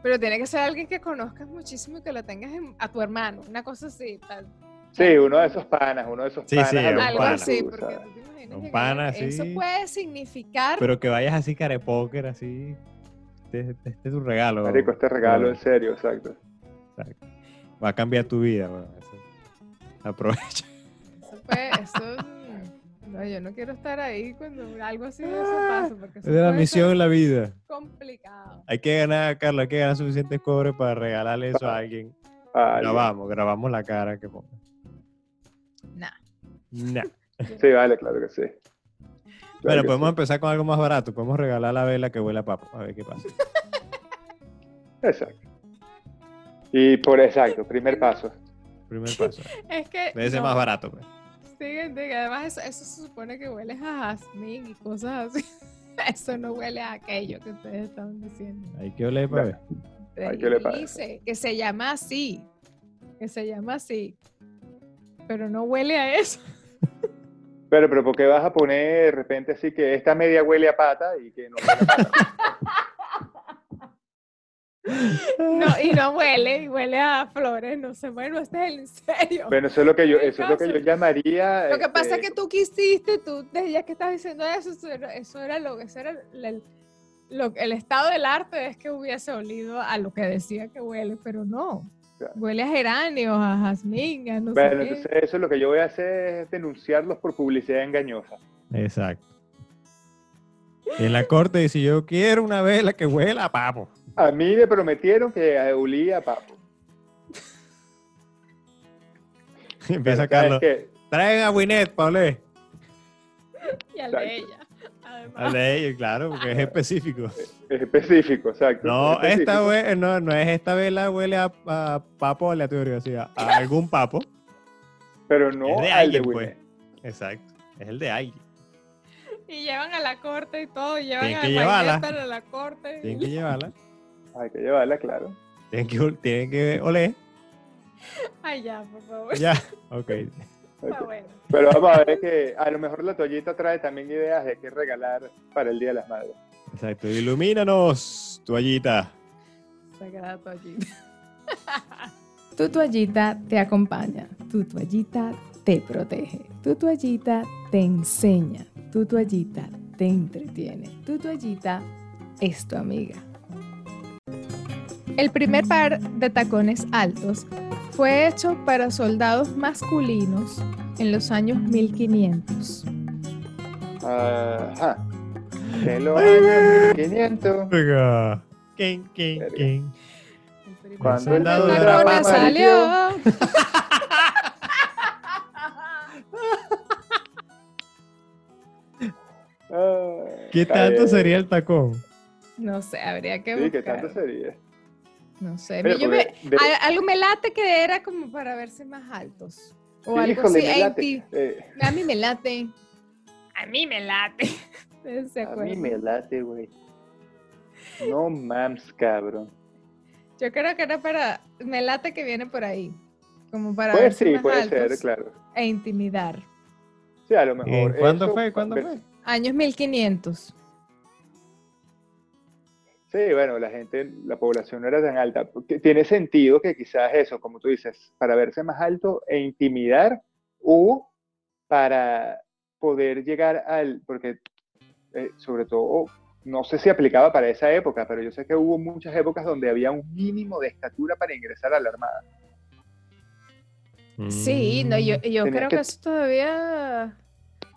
Pero tiene que ser alguien que conozcas muchísimo y que lo tengas en- a tu hermano. Una cosa así. tal. Sí, uno de esos panas, uno de esos Sí, panas. sí, a los un Algo pana. cuales así, tú, porque ¿sabes? tú te imaginas Un que pana, Eso sí. puede significar. Pero que vayas así cara de póker, así... Este, este es tu regalo. Marico, este regalo en serio, exacto. Exacto. Va a cambiar tu vida, weón. Eso. Aprovecha. Eso puede- eso, no, yo no quiero estar ahí cuando algo así de eso pasa. Porque eso Es de la misión en la vida. complicado. Hay que ganar, Carlos, hay que ganar suficientes cobres para regalarle eso a alguien. Ah, Grabamos, grabamos la cara que ponga. Nah. Nah. Sí, vale, claro que sí. Claro Bueno, que podemos sí. empezar con algo más barato. Podemos regalar la vela que huele a papo. A ver qué pasa. Exacto. Y por exacto, primer paso. Primer paso. Es que. Debe ser no, más barato. Pues. Fíjate que además eso, eso se supone que huele a jazmín y cosas así. Eso no huele a aquello que ustedes estaban diciendo. Hay que oler para ver. Hay que le pagar. Dice que se llama así. Que se llama así. Pero no huele a eso. Pero, pero, ¿por qué vas a poner de repente así que esta media huele a pata y que no huele a pata? No, y no huele, y huele a flores. No sé, bueno, este es el en serio. Bueno, eso es lo que yo, eso es lo que yo llamaría. Lo que pasa es este, que tú quisiste, tú, desde ya que estabas diciendo eso, eso era, eso era lo eso era el, lo- el estado del arte es que hubiese olido a lo que decía que huele, pero no. Claro. Huele a geranios, a jazmín, a no Bueno, sé entonces eso es lo que yo voy a hacer es denunciarlos por publicidad engañosa. Exacto. Y en la corte dice, yo quiero una vela que huela a papo. A mí me prometieron que olía a papo. Empieza Pero, ¿sabes Carlos. Traen a Winnet, Paulé. Y al de ella. Además. Al de ellos, claro, porque es específico. Es específico, exacto. No, es esta específico. we- no, no es esta vela huele a, a papo aleatorio, así, a, a algún papo. Pero no es de al alguien, de pues. Exacto. Es el de alguien. Y llevan a la corte y todo, llevan Tienen a que llevarla. Mañeta a la corte. Tienen que llevarla. Hay que llevarla, claro. Tienen que, tienen que oler. Ay, ya, por favor. Ya. Ok. Está bueno. Pero vamos a ver que a lo mejor la toallita trae también ideas de qué regalar para el Día de las Madres. Exacto. Ilumínanos, toallita. Sagrada toallita. Tu toallita te acompaña, tu toallita te protege, tu toallita te enseña, tu toallita te entretiene, tu toallita es tu amiga. El primer par de tacones altos fue hecho para soldados masculinos en los años 1500. Ajá. En los años 1500. Oiga. King, king, king. Cuando el soldado de de la paz salió. Ah, ¿Qué tanto sería el tacón? No sé, habría que Sí, ¿qué buscar. tanto sería? No sé. Mira, yo me- de- algo me late que era como para verse más altos. O Sí, algo híjole, así. late. Eh, A mí me late. A mí me late. ¿Ustedes se a mí me late, güey. No mams, cabrón. Yo creo que era para. Me late que viene por ahí. Como para Pues verse sí, más puede altos ser, claro. e intimidar. Sí, a lo mejor. ¿Cuándo eso, fue? ¿Cuándo fue? Años 1500. Sí, bueno, la gente, la población no era tan alta. Tiene sentido que quizás eso, como tú dices, para verse más alto e intimidar o para poder llegar al, porque eh, sobre todo, no sé si aplicaba para esa época, pero yo sé que hubo muchas épocas donde había un mínimo de estatura para ingresar a la Armada. Sí, no, yo, yo creo que- que eso todavía.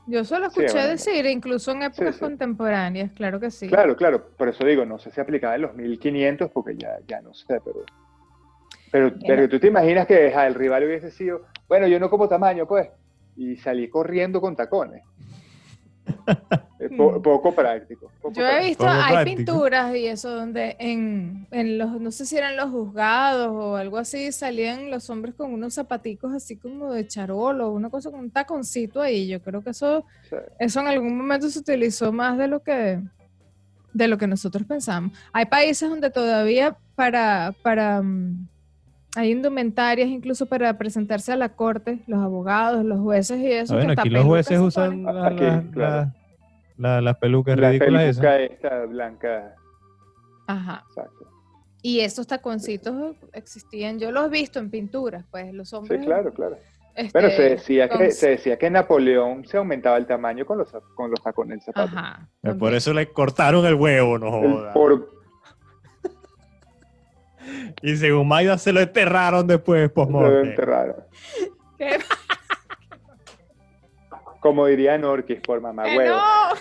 Yo solo Sí, escuché bueno, decir, incluso en épocas sí. contemporáneas, claro que sí. Claro, claro, por eso digo, no sé si aplicaba en los 1500, porque ya, ya no sé, pero... Pero, pero tú te imaginas que ajá, el rival hubiese sido, bueno, yo no como tamaño, pues, y salí corriendo con tacones. Po- poco práctico. poco Yo he visto, hay práctico. pinturas y eso donde en, en los, no sé si eran los juzgados o algo así, salían los hombres con unos zapaticos así como de charolo, una cosa con un taconcito ahí. Yo creo que eso, Sí. eso en algún momento se utilizó más de lo que, de lo que nosotros pensamos. Hay países donde todavía para, para mm, hay indumentarias incluso para presentarse a la corte, los abogados, los jueces y eso. Ah, que bueno, hasta aquí los jueces usan la- Aquí, la- claro. La- la- las pelucas La ridículas esas. peluca esta blanca, Ajá. exacto. Y esos taconcitos existían, yo los he visto en pinturas, pues los Sí, hombres. claro, claro. este, Bueno, se decía, que, se decía que Napoleón se aumentaba el tamaño con los, con los tacones del zapato. Ajá. Eh, Por eso le cortaron el huevo, no El- joda. por, Y según Maida se lo enterraron después, lo post-mortem. enterraron. ¿Qué? Como diría Norquis, por mamá ¡Que huevo. no!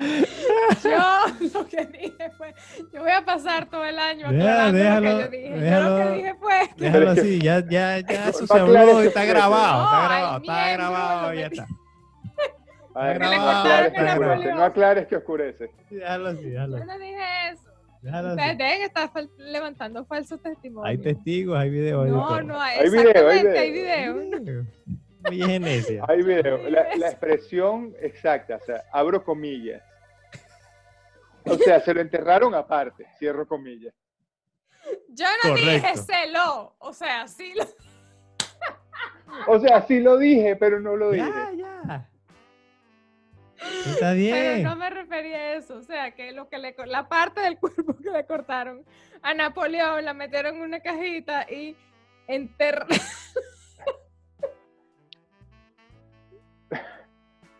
yo lo que dije fue, yo voy a pasar todo el año aclarando déjalo, lo que yo dije. Yo lo déjalo. que dije fue, Déjalo así, ya, ya, ya, eso se habló y está grabado, No, está grabado, está miembro grabado, ya está. Ay, Que no, le no no aclares que oscurece. Déjalo así, déjalo yo no dije eso. Ustedes deben estar fal- levantando falsos testimonios. Hay testigos, hay videos. No, no hay. Hay video, hay exactamente, hay video. video. Hay video. La, la expresión exacta, o sea, abro comillas. O sea, se lo enterraron aparte, cierro comillas. Yo no dije Correcto. celo. O sea, sí lo. O sea, sí lo dije, pero no lo dije. Ya, ya. Está bien. Pero no me refería a eso. O sea, que lo que le la parte del cuerpo que le cortaron a Napoleón la metieron en una cajita y enterraron.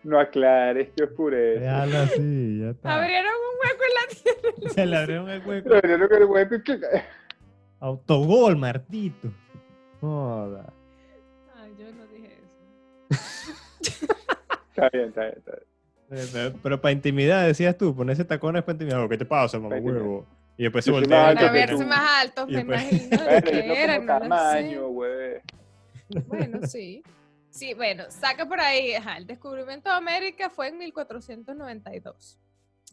No aclares que oscurece. Déjalo así, ya está. Abrieron un hueco en la tierra. Se le abrieron el hueco. Creo que el hueco que- Autogol, Martito. Joda. Ay, yo no dije eso. Está bien, está bien, está bien. Eh, Pero, pero para intimidad, decías tú, ponerse tacones para intimidar. ¿Qué te pasa, mamá huevo? Y después se voltea. alto te- verse más altos, me imagino Bueno, yo que no era, como tamaño, güey. Bueno, sí. Sí, bueno, saca por ahí, ajá, el descubrimiento de América fue en 1492.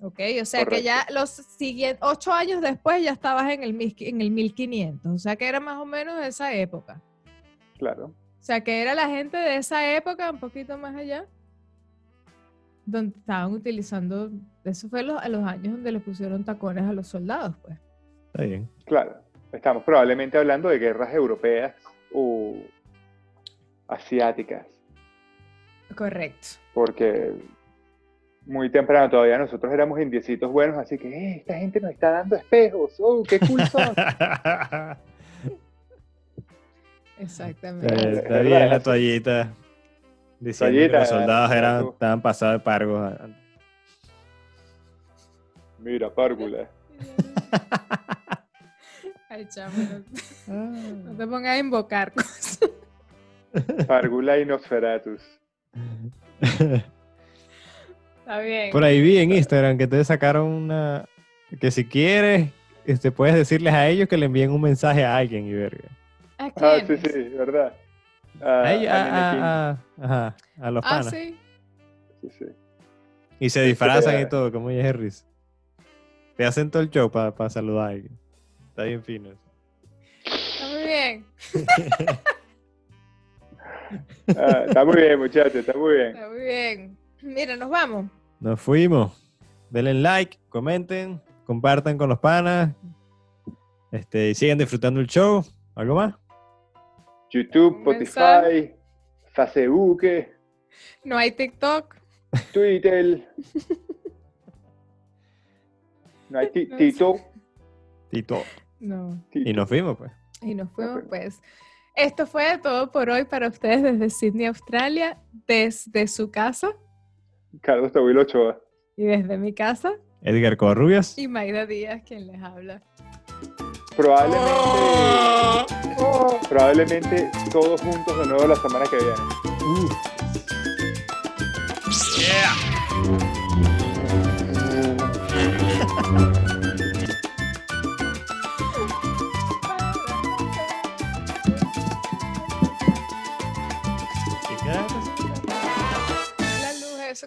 Ok, o sea que ya los siguientes, ocho años después ya estabas en el, mil- en el 1500, o sea que era más o menos de esa época. Claro. O sea que era la gente de esa época, un poquito más allá, donde estaban utilizando, eso fue los, a los años donde le pusieron tacones a los soldados, pues. Está bien. Claro. Estamos probablemente hablando de guerras europeas o asiáticas. Correcto. porque muy temprano todavía nosotros éramos indiecitos buenos, así que "Eh, esta gente nos está dando espejos, oh, qué cool son. Exactamente. Es Está bien la toallita. Diciendo que los soldados eran, estaban pasados de pargos. Mira, párvula. Ay, no, no te pongas a invocar cosas. Párvula y Nosferatus. Está bien. Por ahí vi en Instagram que te sacaron una. Que si quieres, este, puedes decirles a ellos que le envíen un mensaje a alguien y verga. ¿A Ah, sí, sí, verdad. A, a a- Nenequín. a- a- ajá, a los Ah, panas. sí. Sí, sí. Y se disfrazan te- y todo, como risa. Te hacen todo el show para saludar a alguien. Está bien fino. Está muy bien. Ah, está muy bien, muchachos, está muy bien. Está muy bien. Mira, nos vamos. Nos fuimos. Denle like, comenten, compartan con los panas. Este, y sigan disfrutando el show. ¿Algo más? YouTube. Spotify, Facebook, No hay TikTok. Twitter. No hay. Tito. Tito. No. Y nos fuimos, pues. Y nos fuimos, pues. Esto fue todo por hoy para ustedes desde Sydney, Australia, desde su casa Carlos Tawilo Ochoa. y desde mi casa. Edgar Covarrubias. Y Maida Díaz, quien les habla. Probablemente, probablemente todos juntos de nuevo la semana que viene. Uh. Yeah.